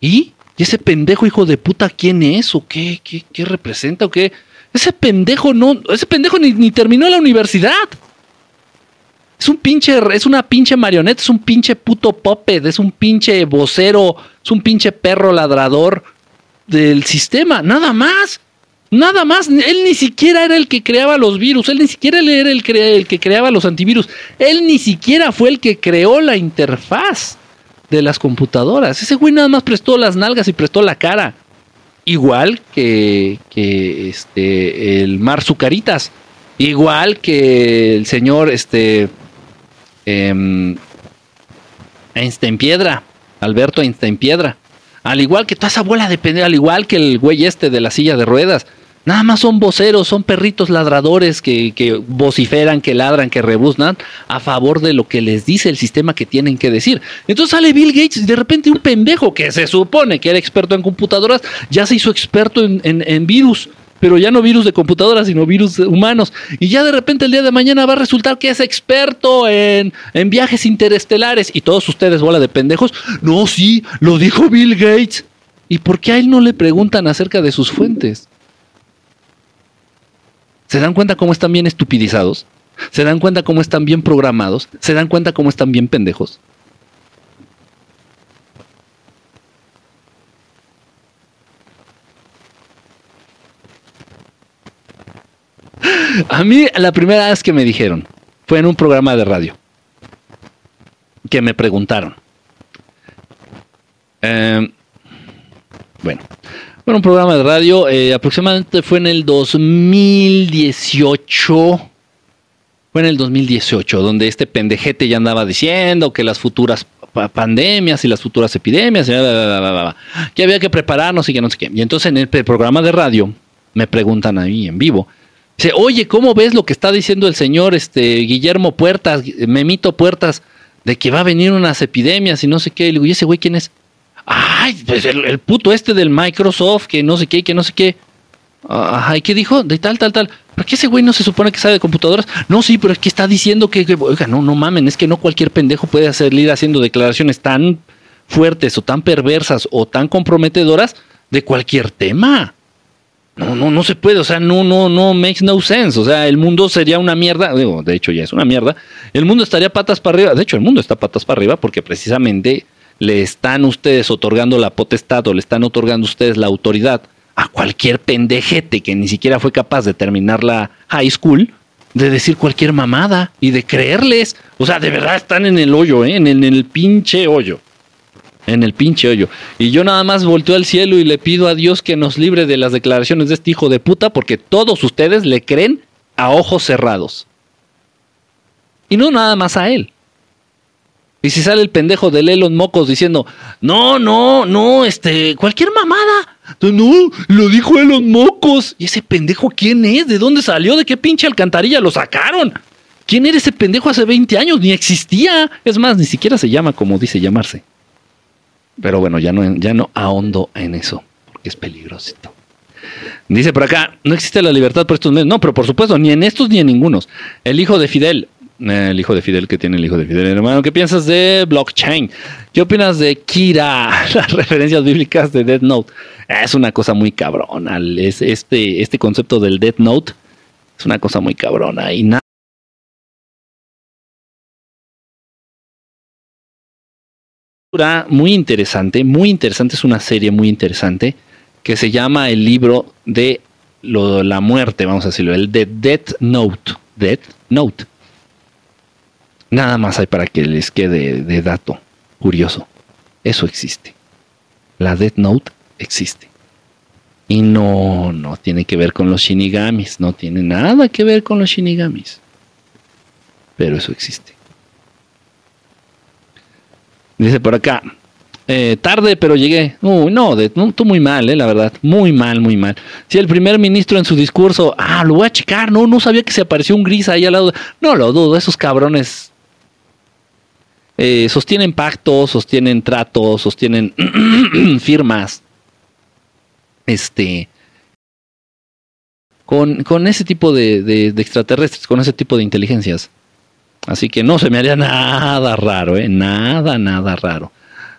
¿Y? ¿Y ese pendejo hijo de puta quién es? ¿O qué? ¿Qué, qué representa? ¿O qué? Ese pendejo no, ese pendejo ni, terminó la universidad. Es un pinche, es una pinche marioneta, es un pinche puto puppet, es un pinche vocero, es un pinche perro ladrador del sistema, nada más. Nada más, él ni siquiera era el que creaba los virus, él ni siquiera era el que creaba los antivirus, él ni siquiera fue el que creó la interfaz de las computadoras. Ese güey nada más prestó las nalgas y prestó la cara. Igual que, que este, el Mar Zucaritas, igual que el señor este, em, Einstein Piedra, Alberto Einstein Piedra. Al igual que toda esa bola de pendejo, al igual que el güey este de la silla de ruedas. Nada más son voceros, son perritos ladradores que, que vociferan, que ladran, que rebuznan a favor de lo que les dice el sistema que tienen que decir. Entonces sale Bill Gates y de repente un pendejo que se supone que era experto en computadoras ya se hizo experto en, en- en virus. pero ya no virus de computadoras, sino virus humanos. Y ya de repente el día de mañana va a resultar que es experto en, en viajes interestelares. Y todos ustedes, bola de pendejos, no, sí, lo dijo Bill Gates. ¿Y por qué a él no le preguntan acerca de sus fuentes? ¿Se dan cuenta cómo están bien estupidizados? ¿Se dan cuenta cómo están bien programados? ¿Se dan cuenta cómo están bien pendejos? A mí la primera vez que me dijeron fue en un programa de radio que me preguntaron. Eh, bueno, bueno, un programa de radio eh, aproximadamente fue en el 2018. Fue en el 2018, donde este pendejete ya andaba diciendo que las futuras pa- pandemias y las futuras epidemias, que había que prepararnos y que no sé qué. Y entonces en el programa de radio me preguntan a mí en vivo. Dice, oye, ¿cómo ves lo que está diciendo el señor este, Guillermo Puertas, Memito Puertas, de que va a venir unas epidemias y no sé qué? Y le digo, ¿y ese güey quién es? Ay, pues el, puto este del Microsoft, que no sé qué, que no sé qué. Ajá, ¿y qué dijo? De tal, tal, tal. ¿Por qué ese güey no se supone que sabe de computadoras? No, sí, pero es que está diciendo que, oiga, no, no mamen, es que no cualquier pendejo puede salir haciendo declaraciones tan fuertes o tan perversas o tan comprometedoras de cualquier tema. No, no, no se puede, o sea, no, no, no makes no sense. O sea, el mundo sería una mierda, digo, de hecho ya es una mierda. El mundo estaría patas para arriba. De hecho, el mundo está patas para arriba porque precisamente le están ustedes otorgando la potestad o le están otorgando ustedes la autoridad a cualquier pendejete que ni siquiera fue capaz de terminar la high school de decir cualquier mamada y de creerles. O sea, de verdad están en el hoyo, ¿eh? en, el, en el pinche hoyo. En el pinche hoyo. Y yo nada más volteo al cielo y le pido a Dios que nos libre de las declaraciones de este hijo de puta porque todos ustedes le creen a ojos cerrados. Y no nada más a él. Y si sale el pendejo de Elon Mocos diciendo, no, no, no, este, cualquier mamada. No, lo dijo Elon Mocos. ¿Y ese pendejo quién es? ¿De dónde salió? ¿De qué pinche alcantarilla lo sacaron? ¿Quién era ese pendejo hace 20 años? Ni existía. Es más, ni siquiera se llama como dice llamarse. Pero bueno, ya no, ya no ahondo en eso, porque es peligrosito. Dice por acá, no existe la libertad por estos medios. No, pero por supuesto, ni en estos ni en ningunos. El hijo de Fidel, el hijo de Fidel que tiene el hijo de Fidel, hermano, ¿qué piensas de blockchain? ¿Qué opinas de Kira? Las referencias bíblicas de Death Note. Es una cosa muy cabrona. Es este, este concepto del Death Note es una cosa muy cabrona. Y nada. Muy interesante, muy interesante, es una serie muy interesante que se llama el libro de lo, la muerte, vamos a decirlo, el de Death Note. Death Note. Nada más hay para que les quede de dato curioso. Eso existe. La Death Note existe. Y no, no tiene que ver con los shinigamis, no tiene nada que ver con los shinigamis. Pero eso existe. Dice por acá, eh, tarde, pero llegué. Uy, no, de, no, tú muy mal, eh, la verdad. Muy mal, muy mal. Si el primer ministro en su discurso, ah, lo voy a checar, no, no sabía que se apareció un gris ahí al lado. No lo dudo, esos cabrones eh, sostienen pactos, sostienen tratos, sostienen firmas. Este. Con, con ese tipo de, de- extraterrestres, con ese tipo de inteligencias. Así que no se me haría nada raro, ¿eh? Nada, nada raro.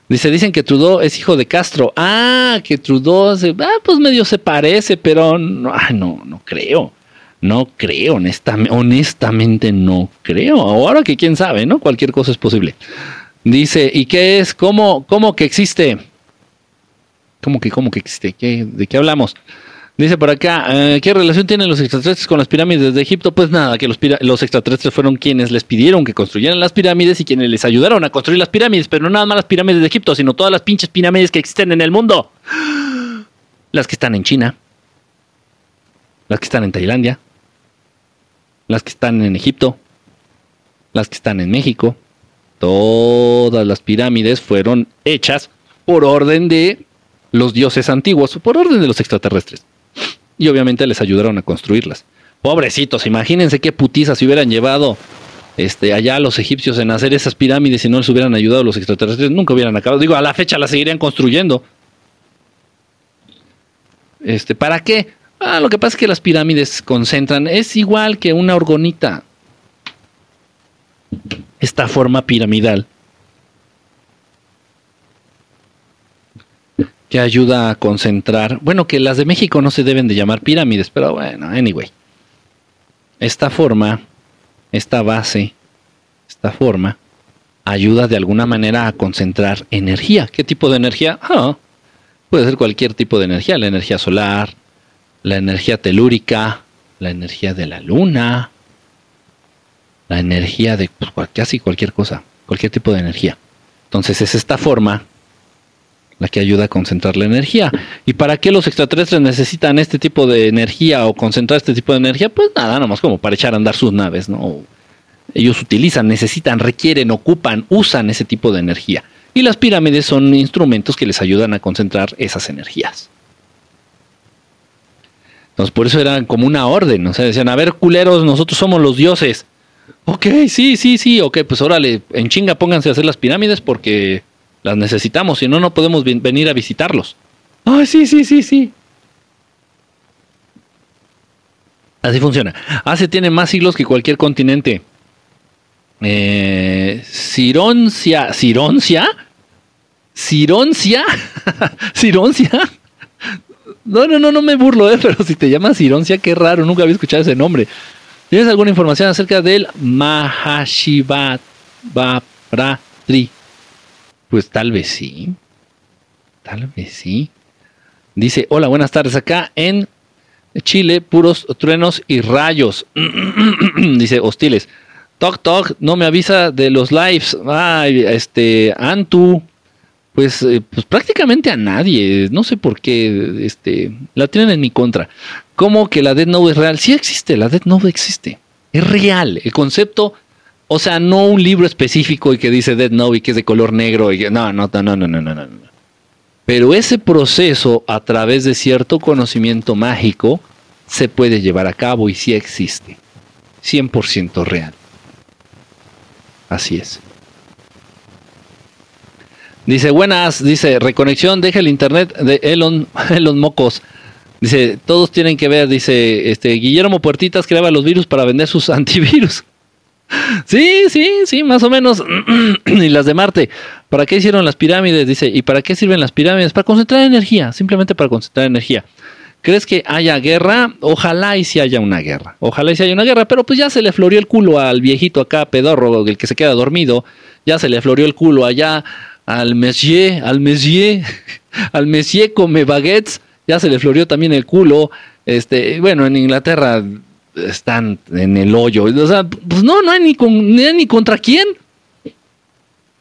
Dice, dicen que Trudeau es hijo de Castro. Ah, que Trudeau, se, ah, pues medio se parece, pero no, ah, no, no creo. No creo, honestamente, no creo. Ahora que quién sabe, ¿no? Cualquier cosa es posible. Dice, ¿y qué es? ¿Cómo, cómo que existe? ¿Cómo que, cómo que existe? ¿Qué, ¿De qué hablamos? Dice por acá, eh, ¿qué relación tienen los extraterrestres con las pirámides de Egipto? Pues nada, que los, los extraterrestres fueron quienes les pidieron que construyeran las pirámides y quienes les ayudaron a construir las pirámides, pero no nada más las pirámides de Egipto, sino todas las pinches pirámides que existen en el mundo. Las que están en China, las que están en Tailandia, las que están en Egipto, las que están en México. Todas las pirámides fueron hechas por orden de los dioses antiguos, por orden de los extraterrestres y obviamente les ayudaron a construirlas. Pobrecitos, imagínense qué putizas si hubieran llevado este, allá a los egipcios en hacer esas pirámides y no les hubieran ayudado los extraterrestres, nunca hubieran acabado. Digo, a la fecha las seguirían construyendo. Este, ¿Para qué? Ah, lo que pasa es que las pirámides concentran, es igual que una orgonita. Esta forma piramidal que ayuda a concentrar, bueno, que las de México no se deben de llamar pirámides, pero bueno, anyway. Esta forma, esta base, esta forma, ayuda de alguna manera a concentrar energía. ¿Qué tipo de energía? Ah, puede ser cualquier tipo de energía, la energía solar, la energía telúrica, la energía de la luna, la energía de pues, casi cualquier cosa, cualquier tipo de energía. Entonces es esta forma la que ayuda a concentrar la energía. ¿Y para qué los extraterrestres necesitan este tipo de energía o concentrar este tipo de energía? Pues nada, nomás como para echar a andar sus naves, ¿no? Ellos utilizan, necesitan, requieren, ocupan, usan ese tipo de energía. Y las pirámides son instrumentos que les ayudan a concentrar esas energías. Entonces, por eso eran como una orden, o sea, decían, a ver, culeros, nosotros somos los dioses. Ok, sí, sí, sí, ok, pues órale, en chinga pónganse a hacer las pirámides porque las necesitamos, si no, no podemos venir a visitarlos. Ay, sí, sí, sí, sí. Así funciona. Asia tiene más siglos que cualquier continente. Eh, Sironcia, Sironcia, Sironcia, Sironcia, no, no, no, no me burlo, ¿eh? pero si te llamas Sironcia, qué raro, nunca había escuchado ese nombre. ¿Tienes alguna información acerca del Mahashivatri? Pues tal vez sí. Tal vez sí. Dice, hola, buenas tardes. Acá en Chile, puros truenos y rayos. Dice, hostiles. Toc, toc, no me avisa de los lives. Ay, este, Antu, pues, eh, pues prácticamente a nadie. No sé por qué este, la tienen en mi contra. ¿Cómo que la Dead Note es real? Sí existe, la Dead Note existe. Es real. El concepto, o sea, no un libro específico y que dice Dead Note y que es de color negro. No, no, no, no, no, no, no. Pero ese proceso a través de cierto conocimiento mágico se puede llevar a cabo y sí existe. 100% real. Así es. Dice, buenas, dice, reconexión, deja el internet de Elon, Elon Mocos. Dice, todos tienen que ver, dice, este, Guillermo Puertitas creaba los virus para vender sus antivirus. Sí, sí, sí, más o menos. y las de Marte. ¿Para qué hicieron las pirámides? Dice, ¿y para qué sirven las pirámides? Para concentrar energía, simplemente para concentrar energía. ¿Crees que haya guerra? Ojalá y si haya una guerra. Ojalá y si haya una guerra, pero pues ya se le florió el culo al viejito acá, pedorro, el que se queda dormido. Ya se le florió el culo allá al Messier, al Messier, al Messier come baguettes, ya se le florió también el culo. Este, bueno, en Inglaterra están en el hoyo. O sea, pues no, no hay ni, con, ni, contra quién.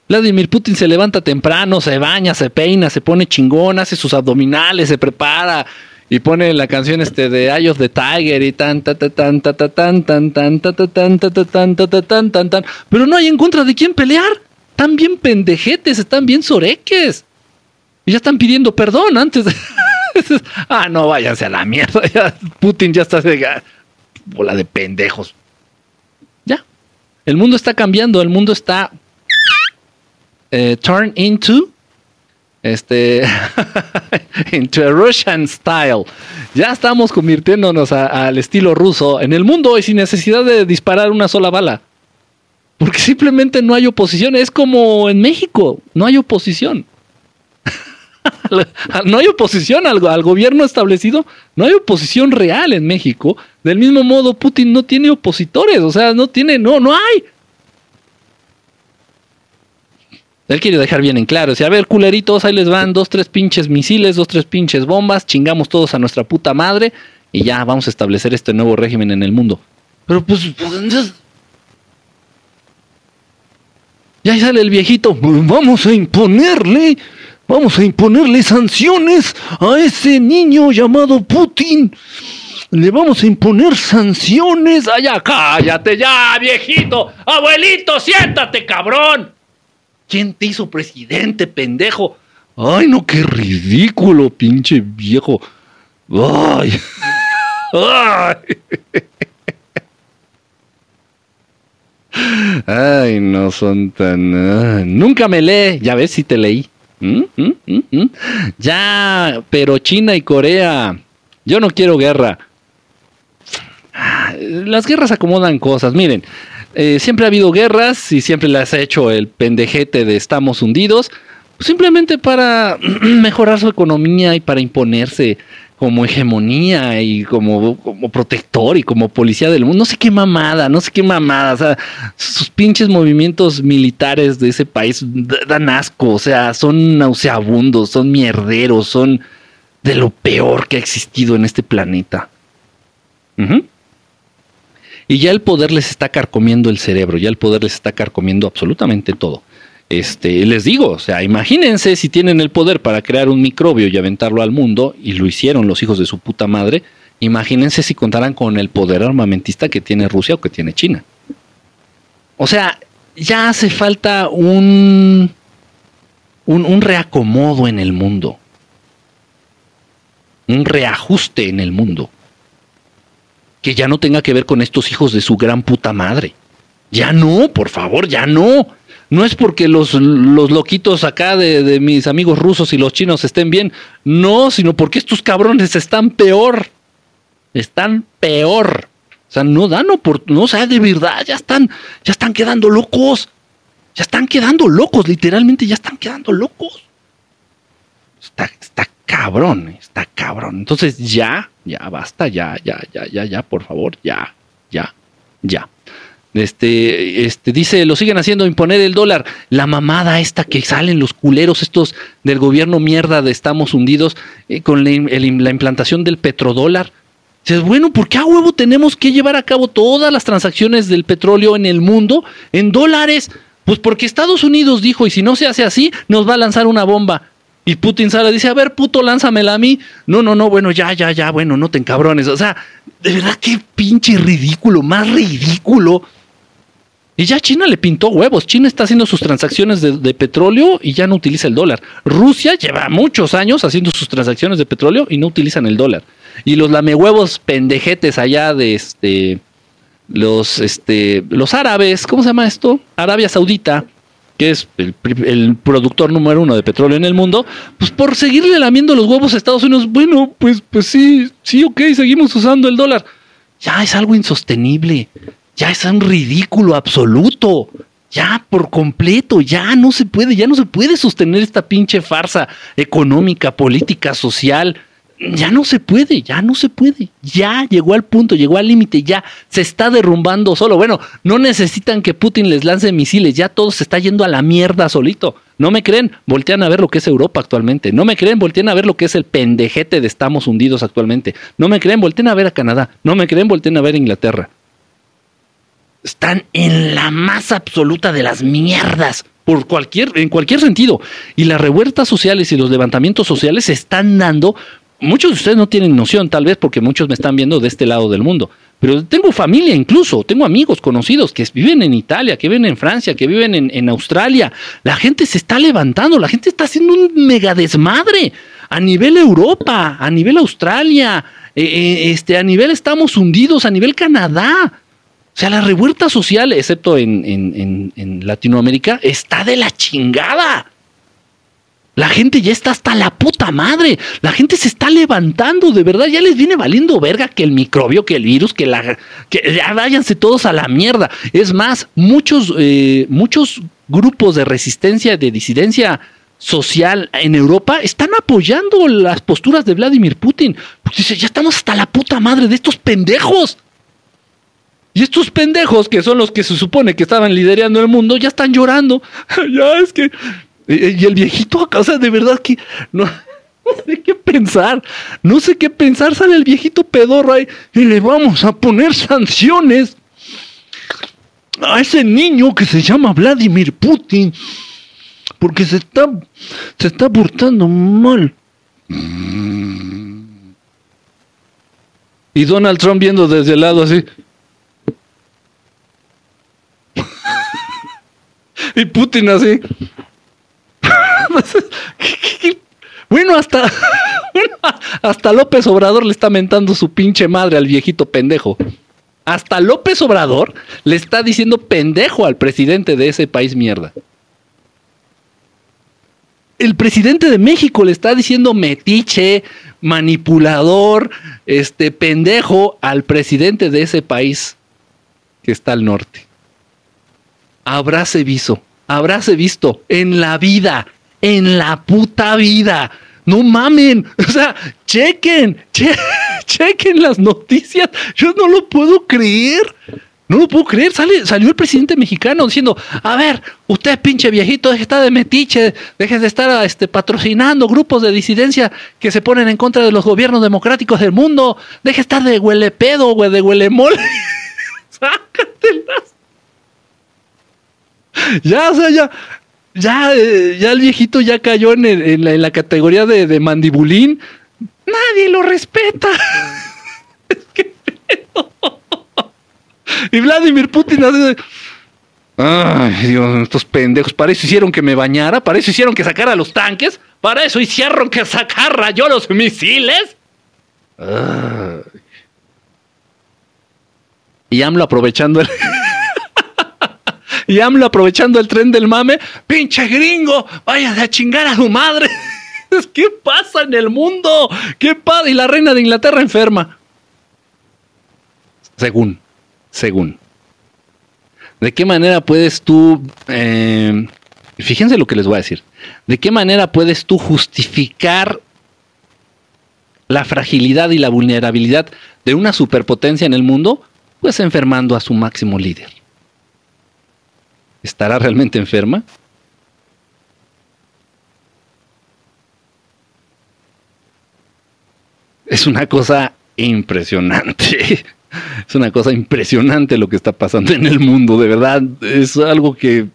Vladimir Putin se levanta temprano, se baña, se peina, se pone chingón, hace sus abdominales, se prepara y pone la canción este de Eye of the Tiger y tan tan tan tan tan tan tan tan tan tan tan tan tan tan tan pero no hay en contra de quién pelear están bien pendejetes, están bien soreques. Y ya están pidiendo perdón antes ah, no, váyanse a la mierda. Putin ya está de bola de pendejos. Ya. El mundo está cambiando, el mundo está eh, turn into este into a Russian style. Ya estamos convirtiéndonos al estilo ruso en el mundo y sin necesidad de disparar una sola bala. Porque simplemente no hay oposición. Es como en México, no hay oposición. no hay oposición al, gobierno establecido, no hay oposición real en México. Del mismo modo, Putin no tiene opositores, o sea, no tiene, no, no hay. Él quiere dejar bien en claro, si a ver, culeritos, ahí les van dos, tres pinches misiles, dos, tres pinches bombas, chingamos todos a nuestra puta madre y ya vamos a establecer este nuevo régimen en el mundo. Pero pues, pues y ahí sale el viejito, vamos a imponerle, vamos a imponerle sanciones a ese niño llamado Putin. Le vamos a imponer sanciones. Allá, cállate ya, viejito. Abuelito, siéntate, cabrón. ¿Quién te hizo presidente, pendejo? Ay, no, qué ridículo, pinche viejo. Ay. Ay. Ay, no son tan... nunca me lee, ya ves si te leí. ¿Mm? ¿Mm? ¿Mm? Ya, pero China y Corea Yo no quiero guerra. Ah, Las guerras acomodan cosas. Miren, eh, siempre ha habido guerras y siempre las ha hecho el pendejete de estamos hundidos. Simplemente para mejorar su economía y para imponerse como hegemonía y como, como protector y como policía del mundo. No sé qué mamada, no sé qué mamada. O sea, sus pinches movimientos militares de ese país dan asco. O sea, son nauseabundos, son mierderos, son de lo peor que ha existido en este planeta. Y ya el poder les está carcomiendo el cerebro, ya el poder les está carcomiendo absolutamente todo. Este, les digo, o sea, imagínense si tienen el poder para crear un microbio y aventarlo al mundo, y lo hicieron los hijos de su puta madre, imagínense si contaran con el poder armamentista que tiene Rusia o que tiene China. O sea, ya hace falta un, un, un reacomodo en el mundo, un reajuste en el mundo, que ya no tenga que ver con estos hijos de su gran puta madre. Ya no, por favor, ya no. No es porque los, los loquitos acá de, de mis amigos rusos y los chinos estén bien, no, sino porque estos cabrones están peor. Están peor. O sea, no dan oportunidad, o sea, de verdad, ya están, ya están quedando locos. Ya están quedando locos, literalmente ya están quedando locos. Está, está cabrón, está cabrón. Entonces ya, ya, basta, ya, ya, ya, ya, ya, por favor, ya, ya, ya. Este, este, dice, lo siguen haciendo imponer el dólar. La mamada esta que salen los culeros estos del gobierno mierda de estamos hundidos eh, con la, la implantación del petrodólar. Dices, bueno, ¿por qué a huevo tenemos que llevar a cabo todas las transacciones del petróleo en el mundo en dólares? Pues porque Estados Unidos dijo, y si no se hace así, nos va a lanzar una bomba. Y Putin sale dice, a ver, puto, lánzamela a mí. No, no, no, bueno, ya, ya, ya, bueno, no te encabrones. O sea, de verdad, qué pinche ridículo, más ridículo. Y ya China le pintó huevos. China está haciendo sus transacciones de, petróleo y ya no utiliza el dólar. Rusia lleva muchos años haciendo sus transacciones de petróleo y no utilizan el dólar. Y los lamehuevos pendejetes allá de este los este los árabes, ¿cómo se llama esto? Arabia Saudita, que es el productor número uno de petróleo en el mundo, pues por seguirle lamiendo los huevos a Estados Unidos, bueno, pues, pues sí, sí, ok, seguimos usando el dólar. Ya es algo insostenible, ya es un ridículo absoluto, ya por completo, ya no se puede, ya no se puede sostener esta pinche farsa económica, política, social. Ya no se puede, ya no se puede. Ya llegó al punto, llegó al límite, ya se está derrumbando solo. Bueno, no necesitan que Putin les lance misiles, ya todo se está yendo a la mierda solito. ¿No me creen? Voltean a ver lo que es Europa actualmente. ¿No me creen? Voltean a ver lo que es el pendejete de estamos hundidos actualmente. ¿No me creen? Voltean a ver a Canadá. ¿No me creen? Voltean a ver a Inglaterra. Están en la más absoluta de las mierdas. Por cualquier, en cualquier sentido. Y las revueltas sociales y los levantamientos sociales se están dando muchos de ustedes no tienen noción, tal vez porque muchos me están viendo de este lado del mundo. Pero tengo familia incluso, tengo amigos conocidos que viven en Italia, que viven en Francia, que viven en, Australia. La gente se está levantando, la gente está haciendo un mega desmadre a nivel Europa, a nivel Australia, eh, eh, este, a nivel estamos hundidos, a nivel Canadá. Sea, la revuelta social, excepto en, en- en- Latinoamérica, está de la chingada. La gente ya está hasta la puta madre. La gente se está levantando, de verdad. Ya les viene valiendo verga que el microbio, que el virus, que la. que ya váyanse todos a la mierda. Es más, muchos, eh, muchos grupos de resistencia, de disidencia social en Europa están apoyando las posturas de Vladimir Putin. Porque dice, ya estamos hasta la puta madre de estos pendejos. Y estos pendejos, que son los que se supone que estaban liderando el mundo, ya están llorando. ya es que. Y el viejito acá, o sea, de verdad que no, no sé qué pensar. No sé qué pensar. Sale el viejito pedorro ahí y le vamos a poner sanciones a ese niño que se llama Vladimir Putin. Porque se está, se está portando mal. Y Donald Trump viendo desde el lado así. Y Putin así. bueno, hasta, hasta López Obrador le está mentando su pinche madre al viejito pendejo. Hasta López Obrador le está diciendo pendejo al presidente de ese país mierda. el presidente de México le está diciendo metiche, manipulador, este pendejo al presidente de ese país que está al norte. Habráse visto, habráse visto en la vida, en la puta vida. No mamen, o sea, chequen, che- chequen las noticias. Yo no lo puedo creer. No lo puedo creer. Sale, salió el presidente mexicano diciendo, a ver, usted pinche viejito, deje de estar de metiche, deje de estar este, patrocinando grupos de disidencia que se ponen en contra de los gobiernos democráticos del mundo. Deje de estar de huele pedo, güey, de huele mole. Sácatelas. Ya, o sea, ya, ya, eh, ya el viejito ya cayó en, la, categoría de, de mandibulín. Nadie lo respeta. Es que pedo. Y Vladimir Putin de, Ay, Dios, estos pendejos, para eso hicieron que me bañara, para eso hicieron que sacara los tanques, para eso hicieron que sacara yo los misiles. Y AMLO aprovechando el... y AMLO aprovechando el tren del mame, pinche gringo, váyase a chingar a su madre. ¿Qué pasa en el mundo? ¿Qué pasa? Y la reina de Inglaterra enferma. Según, según. ¿De qué manera puedes tú, eh, fíjense lo que les voy a decir, de qué manera puedes tú justificar la fragilidad y la vulnerabilidad de una superpotencia en el mundo? Pues enfermando a su máximo líder. ¿Estará realmente enferma? Es una cosa impresionante. Es una cosa impresionante lo que está pasando en el mundo, de verdad. Es algo que...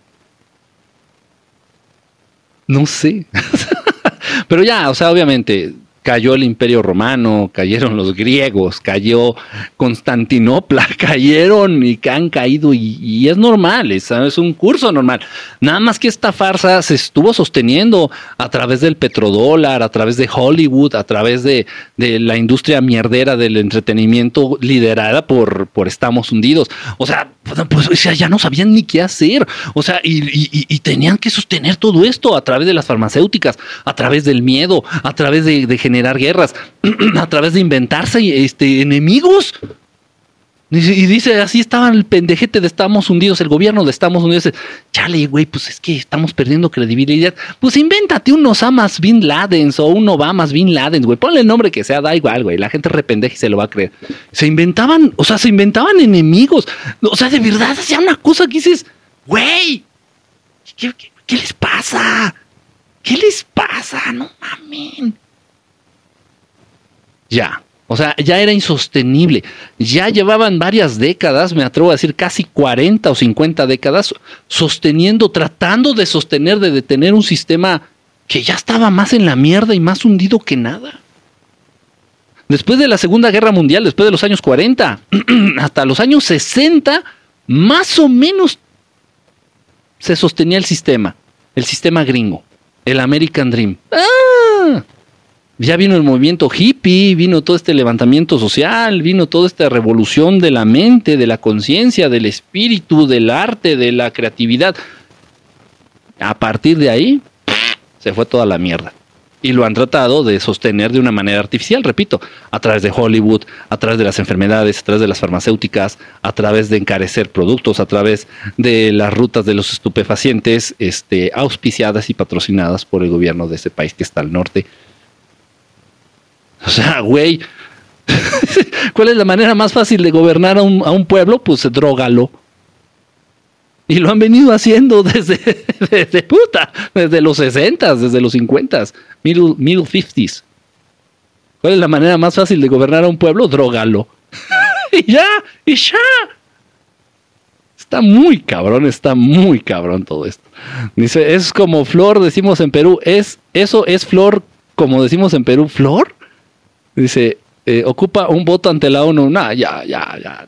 No sé. Pero ya, o sea, obviamente cayó el imperio romano, cayeron los griegos, cayó Constantinopla, cayeron y han caído y, es normal, es, un curso normal. Nada más que esta farsa se estuvo sosteniendo a través del petrodólar, a través de Hollywood, a través de, de la industria mierdera del entretenimiento liderada por, por Estamos Hundidos. O sea, pues o sea, ya no sabían ni qué hacer. O sea, y tenían que sostener todo esto a través de las farmacéuticas, a través del miedo, a través de, de generar guerras, a través de inventarse este, enemigos. Y dice, así estaba el pendejete de Estamos Hundidos, el gobierno de Estamos dice, Chale, güey, pues es que estamos perdiendo credibilidad. Pues invéntate un Osamas Bin Ladens o un Obamas Bin Ladens, güey. Ponle el nombre que sea, da igual, güey. La gente rependeja y se lo va a creer. Se inventaban, o sea, se inventaban enemigos. O sea, de verdad, hacía una cosa que dices, güey, ¿qué, qué- qué les pasa? ¿Qué les pasa? No mamen. Ya. O sea, ya era insostenible. Ya llevaban varias décadas, me atrevo a decir casi 40 o 50 décadas, sosteniendo, tratando de sostener, de detener un sistema que ya estaba más en la mierda y más hundido que nada. Después de la Segunda Guerra Mundial, después de los años 40, hasta los años 60, más o menos se sostenía el sistema, el sistema gringo, el American Dream. ¡Ah! Ya vino el movimiento hippie, vino todo este levantamiento social, vino toda esta revolución de la mente, de la conciencia, del espíritu, del arte, de la creatividad. A partir de ahí, se fue toda la mierda. Y lo han tratado de sostener de una manera artificial, repito, a través de Hollywood, a través de las enfermedades, a través de las farmacéuticas, a través de encarecer productos, a través de las rutas de los estupefacientes, este, auspiciadas y patrocinadas por el gobierno de ese país que está al norte. O sea, güey, ¿cuál es la manera más fácil de gobernar a un, a un pueblo? Pues drógalo. Y lo han venido haciendo desde, desde puta, desde los 60, desde los 50, middle, middle 50s. ¿Cuál es la manera más fácil de gobernar a un pueblo? Drógalo. y ya, y ya. Está muy cabrón, está muy cabrón todo esto. Dice, es como flor, decimos en Perú, es, eso es flor, como decimos en Perú, flor. Dice, eh, ocupa un voto ante la ONU. Nah, ya, ya, ya.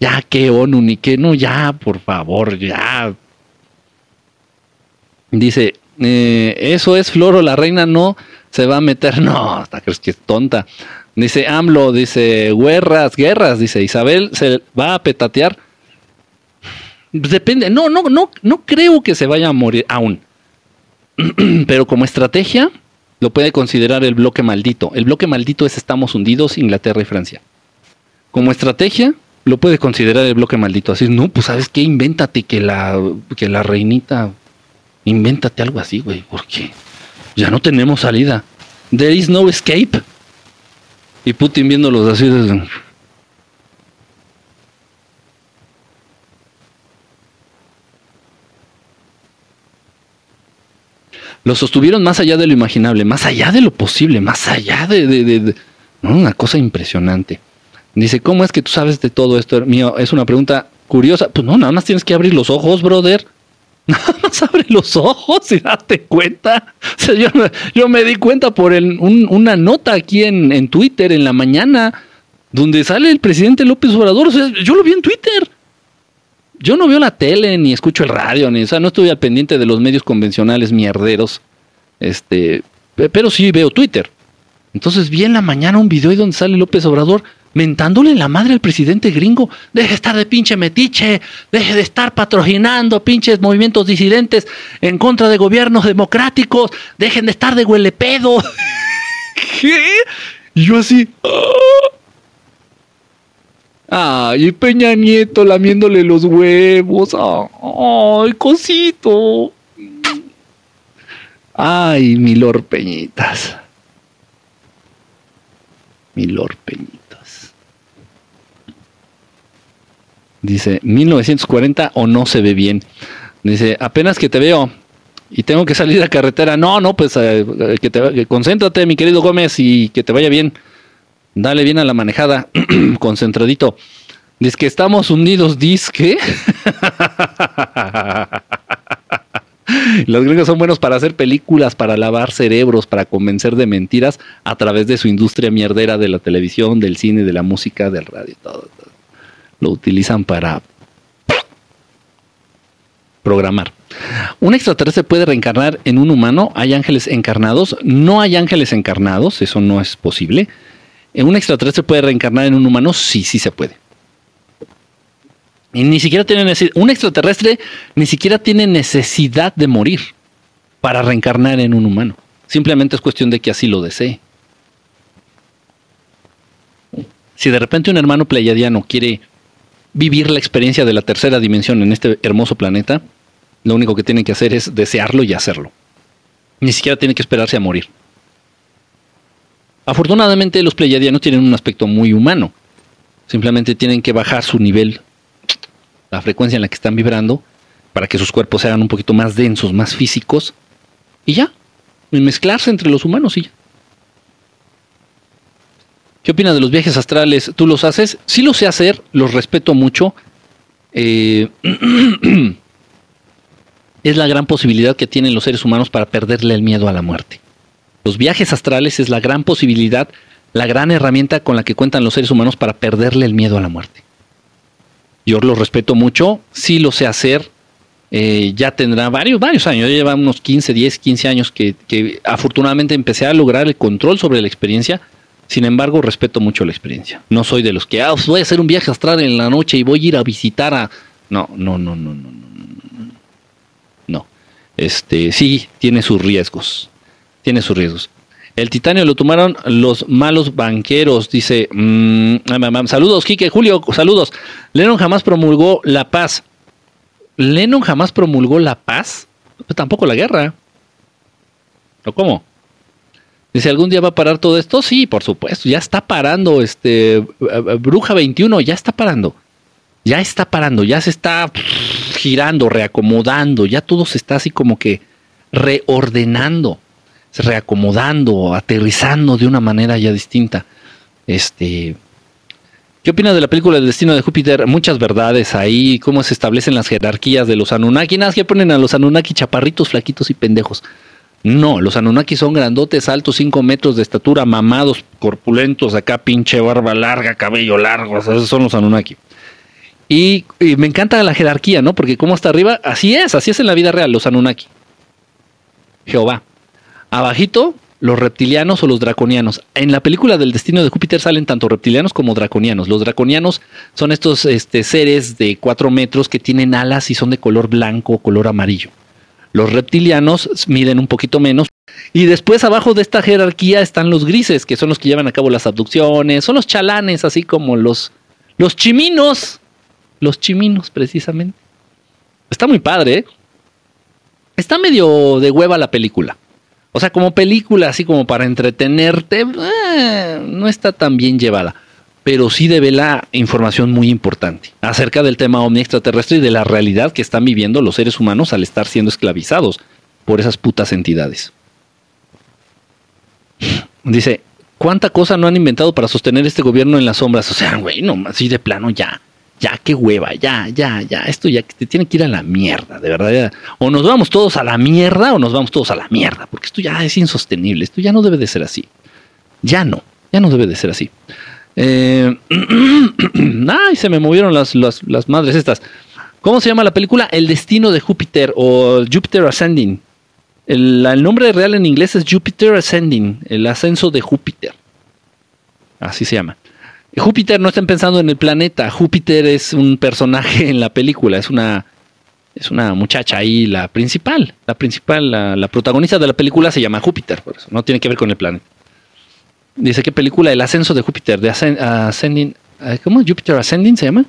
Ya, que ONU, ni que no, ya, por favor, ya. Dice, eh, eso es flor o la reina no se va a meter. No, hasta crees que es tonta. Dice AMLO, dice guerras, guerras, dice Isabel, se va a petatear. Depende, no, no, no, no creo que se vaya a morir aún. pero como estrategia lo puede considerar el bloque maldito. El bloque maldito es Estamos hundidos, Inglaterra y Francia. Como estrategia lo puede considerar el bloque maldito. Así, no, pues sabes qué, invéntate que la, que la reinita, invéntate algo así, güey, porque ya no tenemos salida. There is no escape. Y Putin viéndolos así Lo sostuvieron más allá de lo imaginable, más allá de lo posible, más allá de... Una cosa impresionante. Dice, ¿cómo es que tú sabes de todo esto, mío? Es una pregunta curiosa. Pues no, nada más tienes que abrir los ojos, brother. Nada más abre los ojos y date cuenta. O sea, yo, yo me di cuenta por el- un- una nota aquí en, en Twitter en la mañana, donde sale el presidente López Obrador. O sea, yo lo vi en Twitter. Yo no veo la tele, ni escucho el radio, ni, o sea, no estoy al pendiente de los medios convencionales mierderos. Este, pe- pero sí veo Twitter. Entonces vi en la mañana un video ahí donde sale López Obrador mentándole la madre al presidente gringo. Deje de estar de pinche metiche, deje de estar patrocinando pinches movimientos disidentes en contra de gobiernos democráticos, dejen de estar de huelepedo. ¿Qué? Y yo así. ¡ah! Ay, Peña Nieto lamiéndole los huevos. Ay, cosito. Ay, mi Lord Peñitas. Mi Lord Peñitas. Dice, 1940 o no se ve bien. Dice, apenas que te veo y tengo que salir a carretera. No, no, pues eh, que te, que concéntrate, mi querido Gómez, y que te vaya bien. Dale bien a la manejada, concentradito. Dice que estamos unidos, disque. Los gringos son buenos para hacer películas, para lavar cerebros, para convencer de mentiras a través de su industria mierdera de la televisión, del cine, de la música, del radio, todo. todo. Lo utilizan para programar. ¿Un extraterrestre puede reencarnar en un humano? ¿Hay ángeles encarnados? No hay ángeles encarnados, eso no es posible. ¿Un extraterrestre puede reencarnar en un humano? Sí, sí se puede. Y ni siquiera tiene necesidad. Un extraterrestre ni siquiera tiene necesidad de morir para reencarnar en un humano. Simplemente es cuestión de que así lo desee. Si de repente un hermano pleiadiano quiere vivir la experiencia de la tercera dimensión en este hermoso planeta, lo único que tiene que hacer es desearlo y hacerlo. Ni siquiera tiene que esperarse a morir. Afortunadamente los pleiadianos tienen un aspecto muy humano. Simplemente tienen que bajar su nivel, la frecuencia en la que están vibrando, para que sus cuerpos sean un poquito más densos, más físicos, y ya, y mezclarse entre los humanos y ya. ¿Qué opinas de los viajes astrales? ¿Tú los haces? Sí los sé hacer, los respeto mucho. Eh, es la gran posibilidad que tienen los seres humanos para perderle el miedo a la muerte. Los viajes astrales es la gran posibilidad, la gran herramienta con la que cuentan los seres humanos para perderle el miedo a la muerte. Yo lo respeto mucho, sí lo sé hacer. Eh, ya tendrá varios, varios años, ya lleva unos 15, 10, 15 años que, que afortunadamente empecé a lograr el control sobre la experiencia, sin embargo, respeto mucho la experiencia. No soy de los que, ah, voy a hacer un viaje astral en la noche y voy a ir a visitar a... No, no, no, no, no, no. No. Este, sí, tiene sus riesgos. Tiene sus riesgos. El titanio lo tomaron los malos banqueros, dice. mm, am, saludos, Quique, Julio, saludos. Lennon jamás promulgó la paz. Lennon jamás promulgó la paz. Pues tampoco la guerra. ¿O cómo? Dice, ¿algún día va a parar todo esto? Sí, por supuesto, ya está parando. Este, eh, eh, Bruja 21, ya está parando. Ya está parando, ya se está girando, reacomodando, ya todo se está así como que reordenando, reacomodando, aterrizando de una manera ya distinta. Este, ¿Qué opinas de la película El destino de Júpiter? Muchas verdades ahí, cómo se establecen las jerarquías de los Anunnaki. Nada, que ponen a los Anunnaki chaparritos, flaquitos y pendejos. No, los Anunnaki son grandotes, altos, 5 metros de estatura, mamados, corpulentos, acá pinche barba larga, cabello largo, esos son los Anunnaki. Y, y me encanta la jerarquía, ¿no? Porque como está arriba, así es, así es en la vida real, los Anunnaki. Jehová. Abajito, los reptilianos o los draconianos. En la película del destino de Júpiter salen tanto reptilianos como draconianos. Los draconianos son estos este, seres de 4 metros que tienen alas y son de color blanco o color amarillo. Los reptilianos miden un poquito menos. Y después abajo de esta jerarquía están los grises, que son los que llevan a cabo las abducciones, son los chalanes, así como los, los chiminos. Los chiminos, precisamente. Está muy padre, ¿eh? Está medio de hueva la película. O sea, como película, así como para entretenerte, eh, no está tan bien llevada. Pero sí devela información muy importante acerca del tema ovni extraterrestre y de la realidad que están viviendo los seres humanos al estar siendo esclavizados por esas putas entidades. Dice, ¿cuánta cosa no han inventado para sostener este gobierno en las sombras? O sea, güey, no, así de plano ya ya, qué hueva, ya, ya, ya, esto ya te tiene que ir a la mierda, de verdad. O nos vamos todos a la mierda o nos vamos todos a la mierda, porque esto ya es insostenible, esto ya no debe de ser así. Ya no, ya no debe de ser así. Eh, ay, se me movieron las, las, las madres estas. ¿Cómo se llama la película? El destino de Júpiter o Jupiter Ascending. El, el, nombre real en inglés es Jupiter Ascending, el ascenso de Júpiter. Así se llama. Júpiter no estén pensando en el planeta. Júpiter es un personaje en la película, es una, es una muchacha ahí, la principal. La principal, la, protagonista de la película se llama Júpiter, por eso no tiene que ver con el planeta. Dice qué película, El ascenso de Júpiter, de Ascending, eh, ¿cómo? Júpiter Ascending se llama.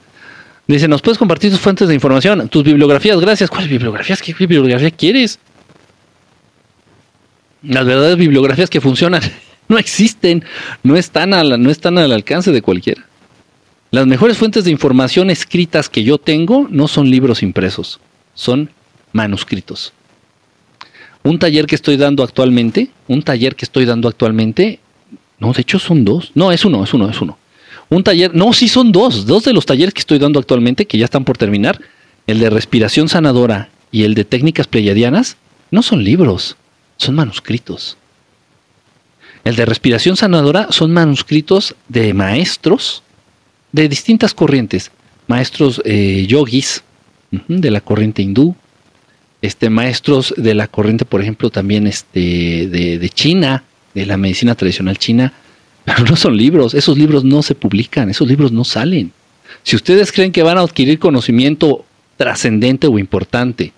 Dice, ¿nos puedes compartir tus fuentes de información? Tus bibliografías, gracias. ¿Cuáles bibliografías? ¿Qué bibliografía quieres? Las verdaderas bibliografías que funcionan no existen, no están, no están al alcance de cualquiera. Las mejores fuentes de información escritas que yo tengo no son libros impresos, son manuscritos. Un taller que estoy dando actualmente, un taller que estoy dando actualmente, no, de hecho son dos, no, es uno, es uno, es uno. Un taller, no, sí son dos, dos de los talleres que estoy dando actualmente, que ya están por terminar, el de respiración sanadora y el de técnicas pleyadianas, no son libros, son manuscritos. El de respiración sanadora son manuscritos de maestros de distintas corrientes, maestros eh, yogis de la corriente hindú, este, maestros de la corriente, por ejemplo, también este, de, China, de la medicina tradicional china, pero no son libros, esos libros no se publican, esos libros no salen. Si ustedes creen que van a adquirir conocimiento trascendente o importante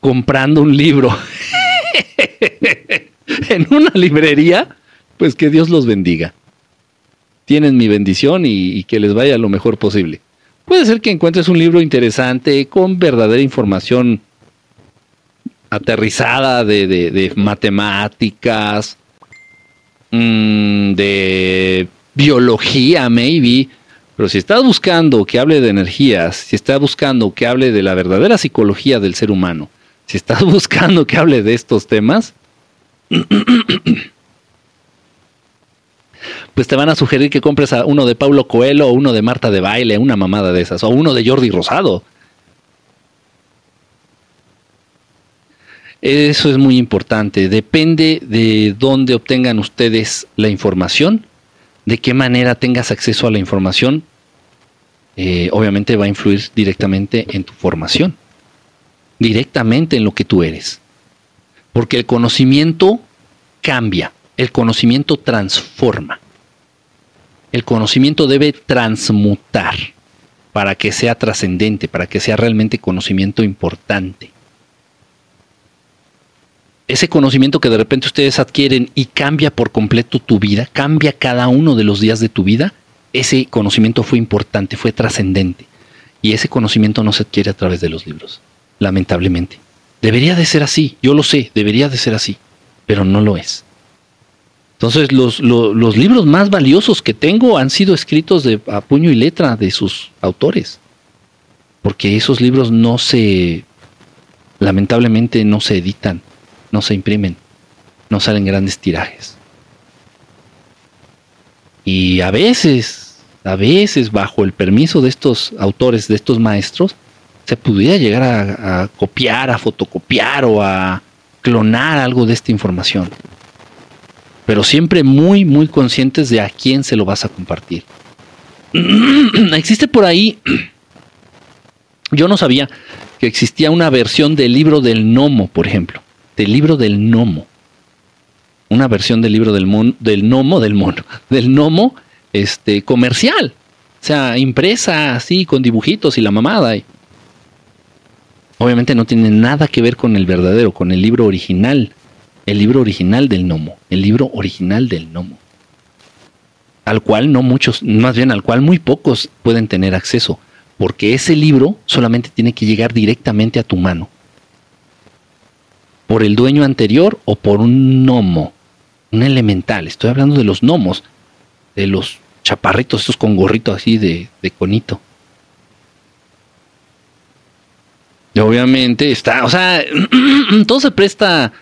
comprando un libro en una librería, pues que Dios los bendiga. Tienen mi bendición y, que les vaya lo mejor posible. Puede ser que encuentres un libro interesante con verdadera información aterrizada de, matemáticas, mm, de biología, maybe. Pero si estás buscando que hable de energías, si estás buscando que hable de la verdadera psicología del ser humano, si estás buscando que hable de estos temas, pues te van a sugerir que compres a uno de Paulo Coelho o uno de Marta de Baile, una mamada de esas, o uno de Jordi Rosado. Eso es muy importante. Depende de dónde obtengan ustedes la información, de qué manera tengas acceso a la información. Eh, obviamente va a influir directamente en tu formación, directamente en lo que tú eres. Porque el conocimiento cambia, el conocimiento transforma. El conocimiento debe transmutar para que sea trascendente, para que sea realmente conocimiento importante. Ese conocimiento que de repente ustedes adquieren y cambia por completo tu vida, cambia cada uno de los días de tu vida, ese conocimiento fue importante, fue trascendente. Y ese conocimiento no se adquiere a través de los libros, lamentablemente. Debería de ser así, yo lo sé, debería de ser así, pero no lo es. Entonces, los, los, libros más valiosos que tengo han sido escritos de, a puño y letra de sus autores. Porque esos libros no se, lamentablemente, no se editan, no se imprimen, no salen grandes tirajes. Y a veces, a veces, bajo el permiso de estos autores, de estos maestros, se pudiera llegar a copiar, a fotocopiar o a clonar algo de esta información pero siempre muy, muy conscientes de a quién se lo vas a compartir. Existe por ahí, yo no sabía que existía una versión del libro del gnomo, por ejemplo, del libro del gnomo. Una versión del libro del, mon, del gnomo, del mono, del gnomo este, comercial. O sea, impresa así, con dibujitos y la mamada. Obviamente no tiene nada que ver con el verdadero, con el libro original. El libro original del gnomo. El libro original del gnomo. Al cual no muchos, más bien al cual muy pocos pueden tener acceso. Porque ese libro solamente tiene que llegar directamente a tu mano. Por el dueño anterior o por un gnomo. Un elemental. Estoy hablando de los gnomos. De los chaparritos, estos con gorrito así de, de conito. Y obviamente está, o sea, todo se presta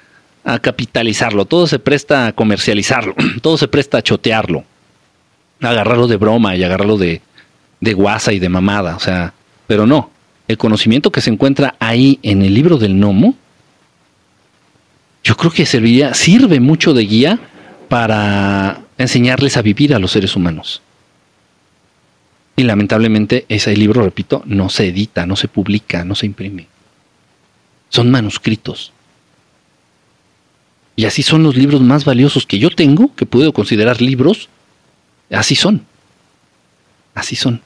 a capitalizarlo, todo se presta a comercializarlo, todo se presta a chotearlo, a agarrarlo de broma y agarrarlo de, de guasa y de mamada, o sea, pero no, el conocimiento que se encuentra ahí en el libro del gnomo, yo creo que serviría, sirve mucho de guía para enseñarles a vivir a los seres humanos. Y lamentablemente ese libro, repito, no se edita, no se publica, no se imprime. Son manuscritos. Y así son los libros más valiosos que yo tengo, que puedo considerar libros. Así son. Así son.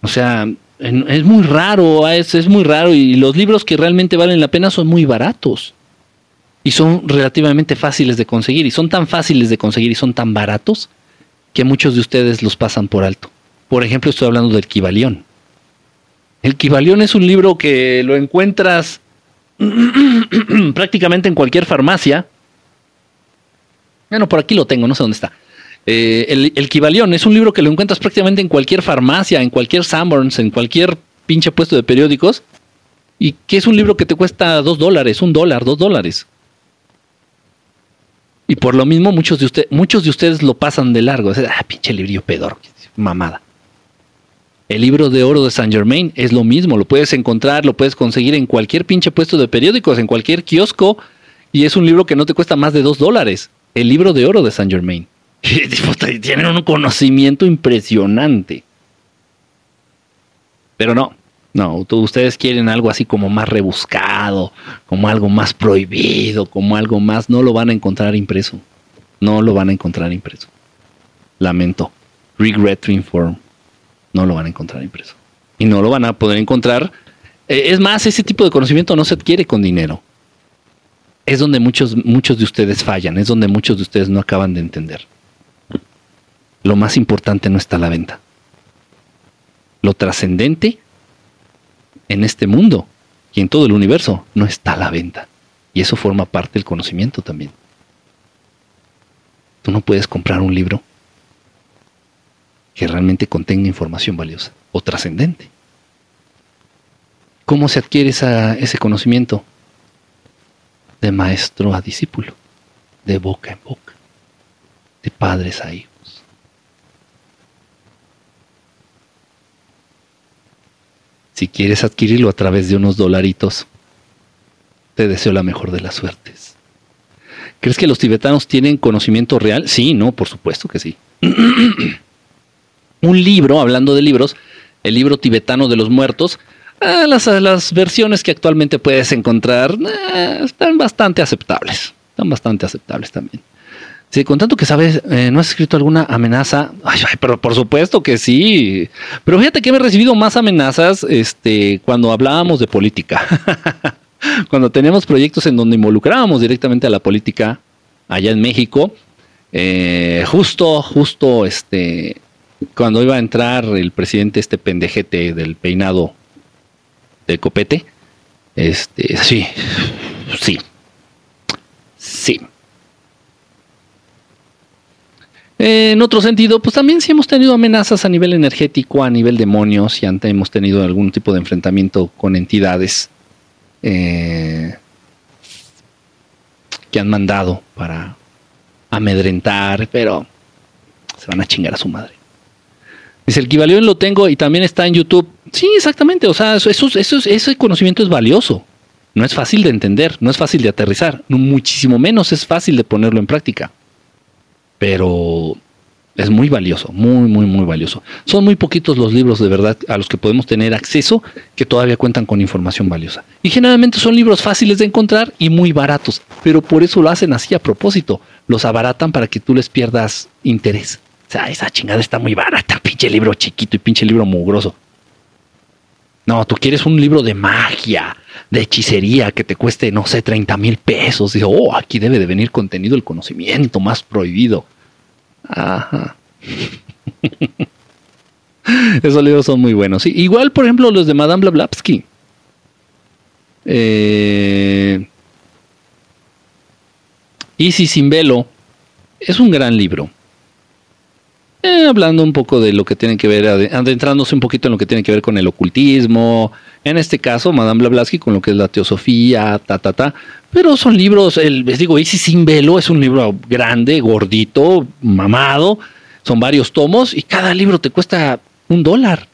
O sea, es muy raro, es, es muy raro y los libros que realmente valen la pena son muy baratos. Y son relativamente fáciles de conseguir. Y son tan fáciles de conseguir y son tan baratos que muchos de ustedes los pasan por alto. Por ejemplo, estoy hablando del Kibalión. El Kibalión es un libro que lo encuentras prácticamente en cualquier farmacia. Bueno, por aquí lo tengo, no sé dónde está. Eh, el, el es un libro que lo encuentras prácticamente en cualquier farmacia, en cualquier Sanborns, en cualquier pinche puesto de periódicos. Y que es un libro que te cuesta dos dólares, un dólar, dos dólares. Y por lo mismo muchos de, ustedes muchos de ustedes lo pasan de largo. ah, pinche librillo pedor, mamada. El libro de oro de Saint Germain es lo mismo, lo puedes encontrar, lo puedes conseguir en cualquier pinche puesto de periódicos, en cualquier kiosco, y es un libro que no te cuesta más de dos dólares. El libro de oro de Saint Germain. Tienen un conocimiento impresionante. Pero no, no, ustedes quieren algo así como más rebuscado, como algo más prohibido, como algo más, no lo van a encontrar impreso. No lo van a encontrar impreso. Lamento. Regret to inform no lo van a encontrar impreso. Y no lo van a poder encontrar. Eh, es más, ese tipo de conocimiento no se adquiere con dinero. Es donde muchos, muchos de ustedes fallan, es donde muchos de ustedes no acaban de entender. Lo más importante no está la venta. Lo trascendente en este mundo y en todo el universo no está la venta. Y eso forma parte del conocimiento también. Tú no puedes comprar un libro que realmente contenga información valiosa o trascendente. ¿Cómo se adquiere ese conocimiento? De maestro a discípulo, de boca en boca, de padres a hijos. Si quieres adquirirlo a través de unos dolaritos, te deseo la mejor de las suertes. ¿Crees que los tibetanos tienen conocimiento real? Sí, no, por supuesto que sí. un libro, hablando de libros, el libro tibetano de los muertos, ah, las, versiones que actualmente puedes encontrar ah, están bastante aceptables. Están bastante aceptables también. Sí, con tanto que sabes, eh, ¿no has escrito alguna amenaza? Ay, pero por supuesto que sí. Pero fíjate que he recibido más amenazas este, cuando hablábamos de política. cuando teníamos proyectos en donde involucrábamos directamente a la política allá en México. Eh, justo, justo, este, cuando iba a entrar el presidente, este pendejete del peinado de copete, este, sí, sí, sí. En otro sentido, pues también sí hemos tenido amenazas a nivel energético, a nivel demonios, y antes hemos tenido algún tipo de enfrentamiento con entidades eh, que han mandado para amedrentar, pero se van a chingar a su madre. Dice, el Kibalión lo tengo y también está en YouTube. Sí, exactamente. O sea, ese conocimiento es valioso. No es fácil de entender, no es fácil de aterrizar. Muchísimo menos es fácil de ponerlo en práctica. Pero es muy valioso, muy, muy, muy valioso. Son muy poquitos los libros de verdad a los que podemos tener acceso que todavía cuentan con información valiosa. Y generalmente son libros fáciles de encontrar y muy baratos. Pero por eso lo hacen así a propósito. Los abaratan para que tú les pierdas interés. O sea, esa chingada está muy barata, pinche libro chiquito y pinche libro mugroso. No, tú quieres un libro de magia, de hechicería que te cueste, no sé, 30 mil pesos. Dice, oh, aquí debe de venir contenido el conocimiento más prohibido. Ajá. Esos libros son muy buenos. Igual, por ejemplo, los de Madame Blavatsky. Eh, Easy sin velo es un gran libro. Eh, hablando un poco de lo que tiene que ver, adentrándose un poquito en lo que tiene que ver con el ocultismo, en este caso, Madame Blavatsky con lo que es la teosofía, ta, ta, ta. Pero son libros, el, les digo, Easy sin velo es un libro grande, gordito, mamado, son varios tomos y cada libro te cuesta un dólar.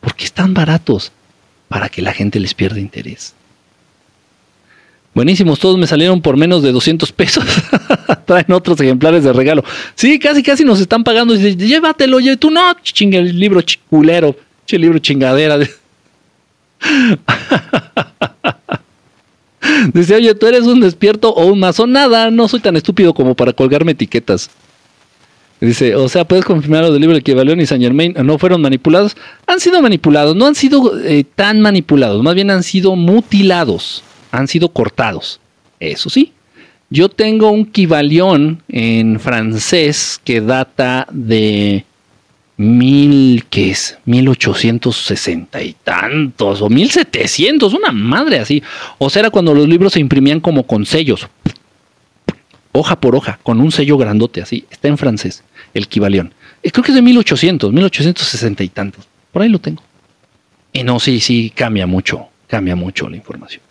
¿Por qué están baratos? Para que la gente les pierda interés. Buenísimos, todos me salieron por menos de 200 pesos. Traen otros ejemplares de regalo. Sí, casi, casi nos están pagando. Dice, llévatelo, oye, tú no, chinga el libro chiculero, che libro chingadera. Dice, oye, tú eres un despierto o un mazo. Nada, no soy tan estúpido como para colgarme etiquetas. Dice, o sea, puedes confirmar lo del libro que León y Saint Germain no fueron manipulados. Han sido manipulados, no han sido eh, tan manipulados, más bien han sido mutilados, han sido cortados. Eso sí. Yo tengo un Kibalión en francés que data de mil, ¿qué es? 1860 y tantos, o 1700, una madre así. O sea, era cuando los libros se imprimían como con sellos, hoja por hoja, con un sello grandote así. Está en francés, el Kibalión. Eh, creo que es de 1800, 1860 y tantos. Por ahí lo tengo. Y no, sí, sí, cambia mucho, cambia mucho la información.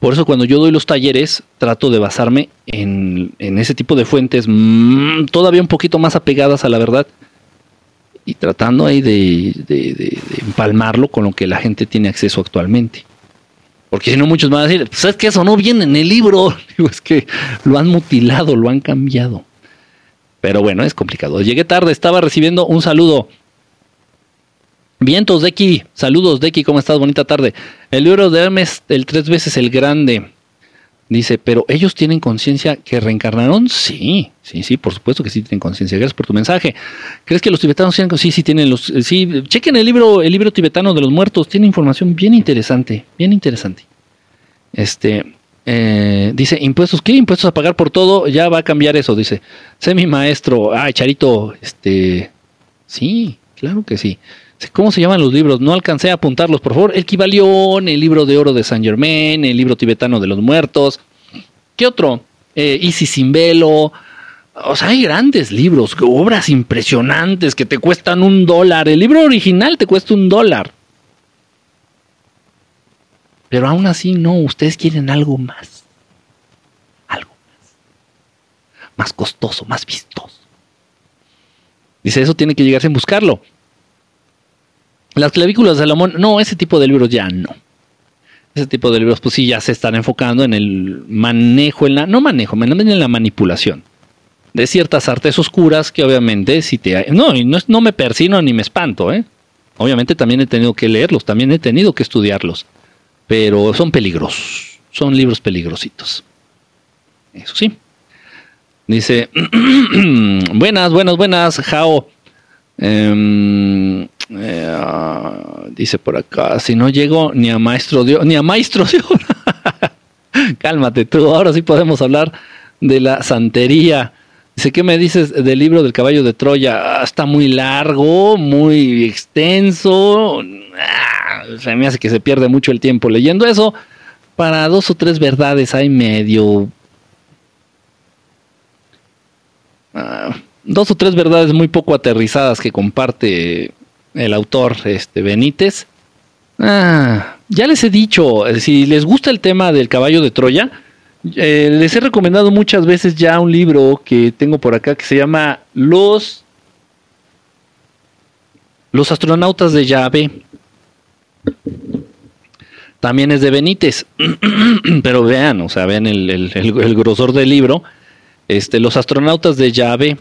Por eso cuando yo doy los talleres, trato de basarme en, ese tipo de fuentes mm, todavía un poquito más apegadas a la verdad y tratando ahí de, de, empalmarlo con lo que la gente tiene acceso actualmente. Porque si no, muchos van a decir, pues es que eso no viene en el libro. Digo, es que lo han mutilado, lo han cambiado. Pero bueno, es complicado. Llegué tarde, estaba recibiendo un saludo. Vientos, Deki. Saludos, Deki, ¿cómo estás? Bonita tarde. El libro de Hermes, el tres veces el grande. Dice, pero ellos tienen conciencia que reencarnaron. Sí, sí, sí, por supuesto que sí tienen conciencia. Gracias por tu mensaje. ¿Crees que los tibetanos tienen Sí, sí tienen los. Sí, chequen el libro, el libro tibetano de los muertos. Tiene información bien interesante, bien interesante. Este, eh, dice, impuestos, ¿qué? Impuestos a pagar por todo. Ya va a cambiar eso, dice. Sé mi maestro. Ay, Charito, este. Sí, claro que sí. ¿Cómo se llaman los libros? No alcancé a apuntarlos, por favor. El Kibalión, el libro de oro de Saint Germain, el libro tibetano de los muertos. ¿Qué otro? Eh, Isis sin velo. O sea, hay grandes libros, obras impresionantes que te cuestan un dólar. El libro original te cuesta un dólar. Pero aún así, no, ustedes quieren algo más. Algo más. Más costoso, más vistoso. Dice, eso tiene que llegarse a buscarlo. Las clavículas de Salomón, no, ese tipo de libros ya no. Ese tipo de libros, pues sí, ya se están enfocando en el manejo, en la, no manejo, en la manipulación de ciertas artes oscuras que obviamente si te... No, no, no me persino ni me espanto, ¿eh? Obviamente también he tenido que leerlos, también he tenido que estudiarlos, pero son peligrosos, son libros peligrositos. Eso sí. Dice, buenas, buenas, buenas, Jao. Eh, dice por acá, si no llego ni a maestro de ni a maestro de Cálmate tú, ahora sí podemos hablar de la santería. Dice, ¿qué me dices del libro del caballo de Troya? Ah, está muy largo, muy extenso. Ah, se me hace que se pierde mucho el tiempo leyendo eso. Para dos o tres verdades hay medio... Ah, dos o tres verdades muy poco aterrizadas que comparte el autor este, Benítez. Ah, ya les he dicho, si les gusta el tema del caballo de Troya, eh, les he recomendado muchas veces ya un libro que tengo por acá que se llama Los, Los astronautas de Yahvé. También es de Benítez, pero vean, o sea, vean el, el, grosor del libro. Este, Los astronautas de Yahvé.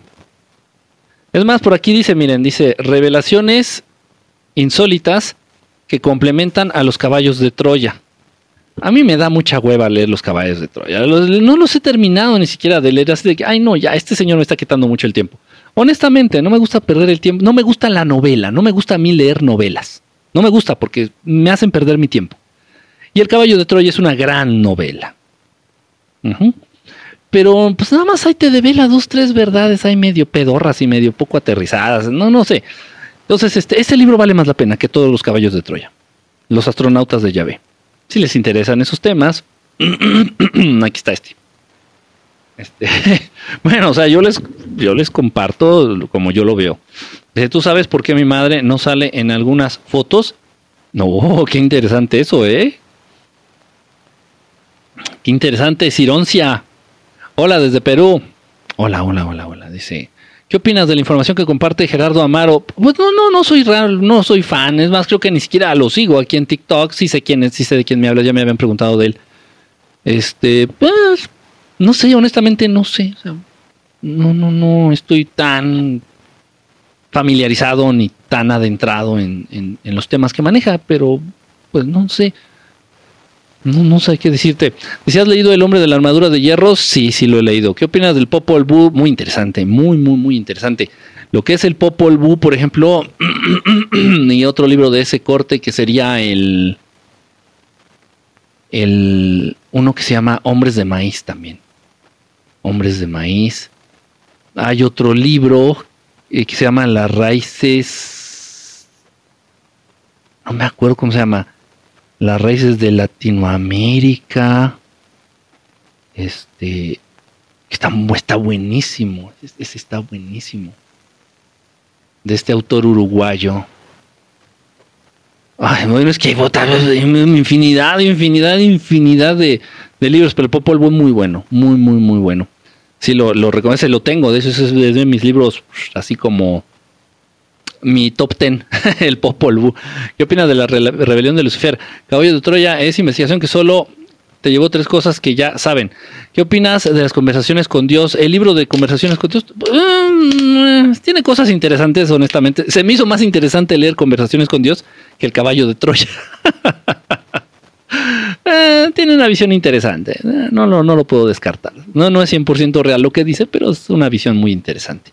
Es más, por aquí dice, miren, dice, revelaciones insólitas que complementan a los caballos de Troya. A mí me da mucha hueva leer los caballos de Troya. no los he terminado ni siquiera de leer así de que, ay no, ya, este señor me está quitando mucho el tiempo. Honestamente, no me gusta perder el tiempo, no me gusta la novela, no me gusta a mí leer novelas. No me gusta porque me hacen perder mi tiempo. Y El caballo de Troya es una gran novela. Ujú. Pero pues nada más ahí te devela dos, tres verdades, hay medio pedorras y medio poco aterrizadas, no, no sé. Entonces, este, ese libro vale más la pena que todos los caballos de Troya. Los astronautas de Yahvé. Si les interesan esos temas, aquí está este. Este, bueno, o sea, yo les, yo les comparto como yo lo veo. ¿Tú sabes por qué mi madre no sale en algunas fotos? No, qué interesante eso, ¿eh? Qué interesante, Cironcia. Hola desde Perú. Hola, hola, hola, hola. Dice, ¿qué opinas de la información que comparte Gerardo Amaro? Pues no, no, no soy raro, no soy fan. Es más, creo que ni siquiera lo sigo aquí en TikTok. Sí sé quién es, sí sé de quién me habla. Ya me habían preguntado de él. Este, pues, no sé, honestamente no sé. O sea, no, no, no estoy tan familiarizado ni tan adentrado en, en- en los temas que maneja, pero pues no sé. No, no sé qué decirte. ¿Si has leído El hombre de la armadura de hierro? Sí, sí lo he leído. ¿Qué opinas del Popol Vuh? Muy interesante, muy, muy, muy interesante. Lo que es el Popol Vuh, por ejemplo, y otro libro de ese corte que sería el, el uno que se llama Hombres de Maíz también. Hombres de Maíz. Hay otro libro eh, que se llama Las Raíces. No me acuerdo cómo se llama. Las Raíces de Latinoamérica. Este. Está, está buenísimo. Ese está buenísimo. De este autor uruguayo. Ay, bueno, es que hay infinidad, infinidad, infinidad de, de libros, pero el Popol Vuh muy bueno, muy, muy, muy bueno. Sí, lo, lo reconoce, lo tengo, de eso es de mis libros, así como mi top ten, el Popol Vuh. ¿Qué opinas de la rebelión de Lucifer? Caballo de Troya es investigación que solo te llevó tres cosas que ya saben. ¿Qué opinas de las conversaciones con Dios? El libro de conversaciones con Dios mm, tiene cosas interesantes, honestamente. Se me hizo más interesante leer conversaciones con Dios que el caballo de Troya. Eh, tiene una visión interesante. Eh, no, lo- no lo puedo descartar. No, no es 100% real lo que dice, pero es una visión muy interesante.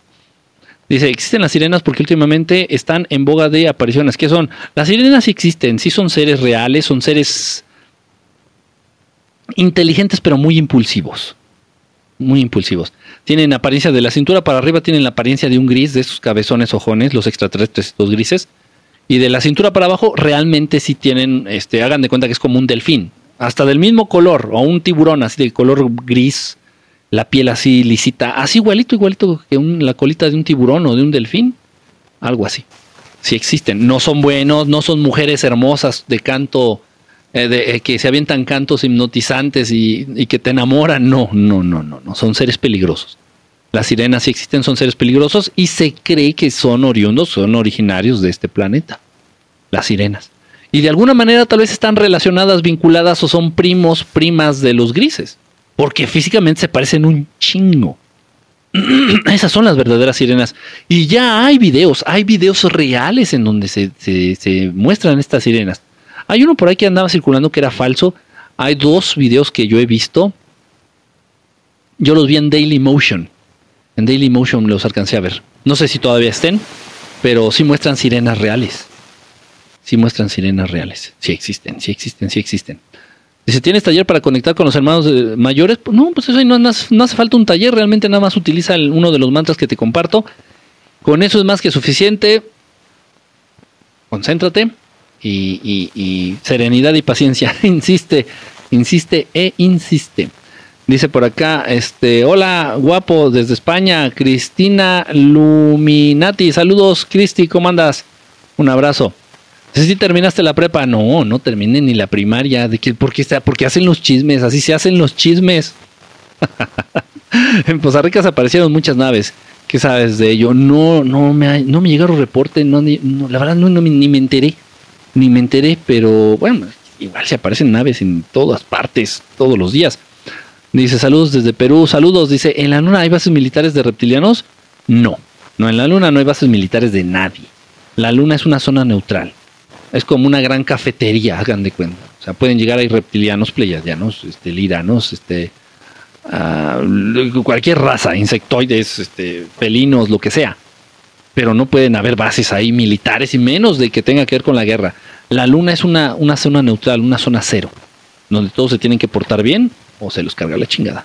Dice, existen las sirenas porque últimamente están en boga de apariciones. ¿Qué son? Las sirenas existen, sí son seres reales, son seres inteligentes pero muy impulsivos. Muy impulsivos. Tienen apariencia de la cintura para arriba, tienen la apariencia de un gris, de esos cabezones ojones, los extraterrestres, los grises. Y de la cintura para abajo realmente sí tienen, este, hagan de cuenta que es como un delfín. Hasta del mismo color, o un tiburón así de color gris, la piel así lisita, así igualito, igualito que la colita de un tiburón o de un delfín. Algo así. Sí existen. No son buenos, no son mujeres hermosas de canto, eh, de, eh, que se avientan cantos hipnotizantes y, y que te enamoran. No, no, no, no, no. Son seres peligrosos. Las sirenas sí existen, son seres peligrosos y se cree que son oriundos, son originarios de este planeta. Las sirenas. Y de alguna manera tal vez están relacionadas, vinculadas o son primos, primas de los grises. Porque físicamente se parecen un chingo. Esas son las verdaderas sirenas. Y ya hay videos, hay videos reales en donde se, se- muestran estas sirenas. Hay uno por ahí que andaba circulando que era falso. Hay dos videos que yo he visto. Yo los vi en Daily Motion. En Daily Motion los alcancé a ver. No sé si todavía estén, pero sí muestran sirenas reales. Sí muestran sirenas reales. Sí existen, sí existen, sí existen. Dice, ¿tienes taller para conectar con los hermanos eh, mayores? Pues no, pues eso no, hace- falta un taller, realmente nada más utiliza uno de los mantras que te comparto. Con eso es más que suficiente. Concéntrate y, y- y serenidad y paciencia. insiste, insiste e insiste. Dice por acá, este, hola, guapo, desde España, Cristina Luminati. Saludos, Cristi, ¿cómo andas? Un abrazo. Dice, ¿sí terminaste la prepa? No, no terminé ni la primaria. ¿Por qué porque hacen los chismes? Así se hacen los chismes. en Poza Rica se aparecieron muchas naves. ¿Qué sabes de ello? No, no me, no me llegaron reportes, no, la verdad no, ni me enteré. Ni me enteré, pero bueno, igual se aparecen naves en todas partes, todos los días. Dice, saludos desde Perú, saludos. Dice, ¿en la luna hay bases militares de reptilianos? No, no, en la luna no hay bases militares de nadie. La luna es una zona neutral. Es como una gran cafetería, hagan de cuenta. O sea, pueden llegar ahí reptilianos, pleiadianos, este, liranos, este, a cualquier raza, insectoides, este, felinos, lo que sea. Pero no pueden haber bases ahí militares y menos de que tenga que ver con la guerra. La luna es una, una zona neutral, una zona cero, donde todos se tienen que portar bien o se los carga la chingada.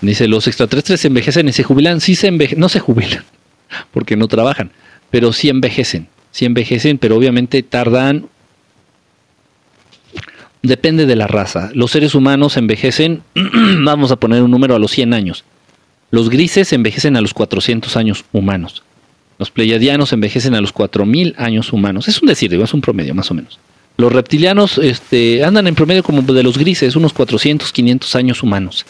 Dice, los extraterrestres se envejecen y se jubilan. Sí se envejecen, no se jubilan, porque no trabajan, pero sí envejecen. Sí envejecen, pero obviamente tardan... Depende de la raza. Los seres humanos envejecen, vamos a poner un número a los 100 años. Los grises envejecen a los 400 años humanos. Los pleiadianos envejecen a los 4000 años humanos. Es un decir, es un promedio más o menos. Los reptilianos este, andan en promedio como de los grises, unos 400, 500 años humanos.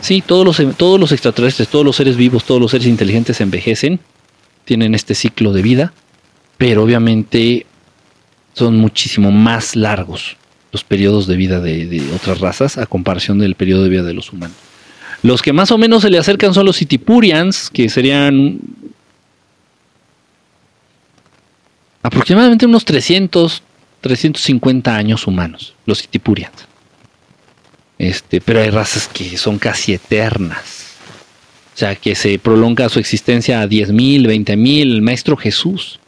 Sí, todos los, todos los extraterrestres, todos los seres vivos, todos los seres inteligentes envejecen, tienen este ciclo de vida, pero obviamente son muchísimo más largos los periodos de vida de, otras razas a comparación del periodo de vida de los humanos. Los que más o menos se le acercan son los Itipurians, que serían aproximadamente unos 300, 350 años humanos, los Itipurians. Este, pero hay razas que son casi eternas. O sea, que se prolonga su existencia a 10.000, 20.000. El Maestro Jesús.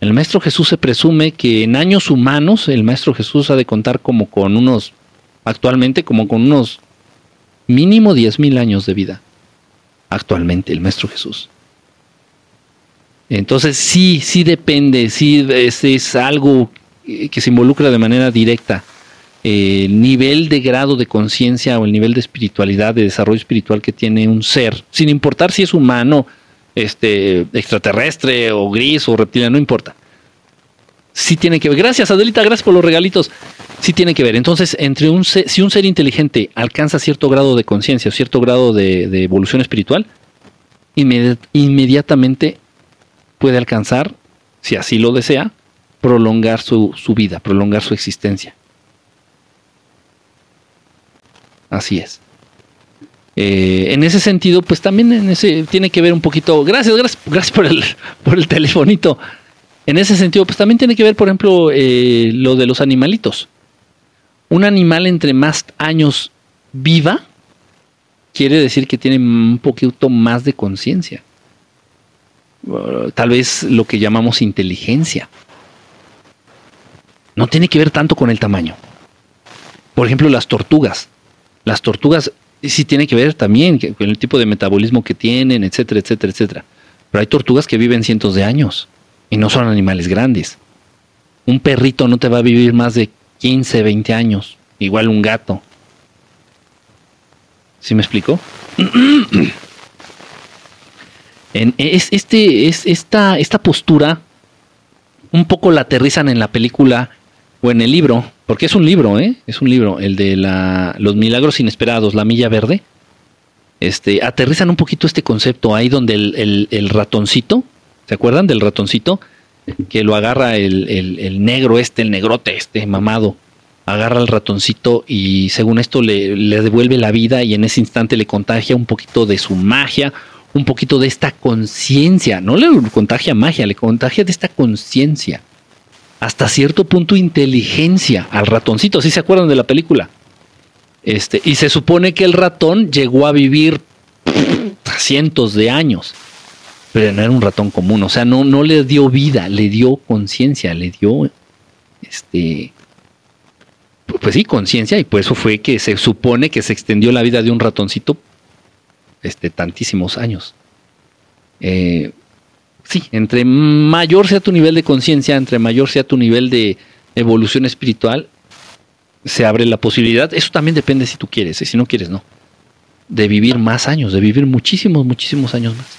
El Maestro Jesús se presume que en años humanos el Maestro Jesús ha de contar como con unos, actualmente como con unos mínimo 10.000 años de vida. Actualmente el Maestro Jesús. Entonces sí, sí depende, sí es, es algo que se involucra de manera directa eh, el nivel de grado de conciencia o el nivel de espiritualidad, de desarrollo espiritual que tiene un ser, sin importar si es humano, este, extraterrestre o gris o reptiliano, no importa. Sí tiene que ver. Gracias, Adelita, gracias por los regalitos. Sí tiene que ver. Entonces, entre un si un ser inteligente alcanza cierto grado de conciencia cierto grado de, evolución espiritual, inmediatamente puede alcanzar, si así lo desea, prolongar su, su vida, prolongar su existencia. Así es. Eh, en ese sentido, pues también tiene que ver un poquito. Gracias, gracias, gracias por el, por el telefonito. En ese sentido, pues también tiene que ver, por ejemplo, eh, lo de los animalitos. Un animal entre más años viva, quiere decir que tiene un poquito más de conciencia. Tal vez lo que llamamos inteligencia. No tiene que ver tanto con el tamaño. Por ejemplo, las tortugas. Las tortugas sí tiene que ver también con el tipo de metabolismo que tienen, etcétera, etcétera, etcétera. Pero hay tortugas que viven cientos de años y no son animales grandes. Un perrito no te va a vivir más de 15, 20 años, igual un gato. ¿Sí me explico? en, es, este, es, esta, esta postura un poco la aterrizan en la película o en el libro porque es un libro, ¿eh? Es un libro, el de la, los milagros inesperados, la milla verde. Este, aterrizan un poquito este concepto ahí donde el, ratoncito, ¿se acuerdan del ratoncito? Que lo agarra el, negro este, el negrote este, mamado. Agarra al ratoncito y según esto le, le devuelve la vida y en ese instante le contagia un poquito de su magia, un poquito de esta conciencia. No le contagia magia, le contagia de esta conciencia hasta cierto punto inteligencia al ratoncito, ¿sí se acuerdan de la película? Este, y se supone que el ratón llegó a vivir cientos de años, pero no era un ratón común, o sea, no, no le dio vida, le dio conciencia, le dio, este, pues sí, conciencia, y por eso fue que se supone que se extendió la vida de un ratoncito, este, tantísimos años. Eh, sí, entre mayor sea tu nivel de conciencia, entre mayor sea tu nivel de evolución espiritual, se abre la posibilidad, eso también depende si tú quieres, ¿eh? si no quieres, no, de vivir más años, de vivir muchísimos, muchísimos años más.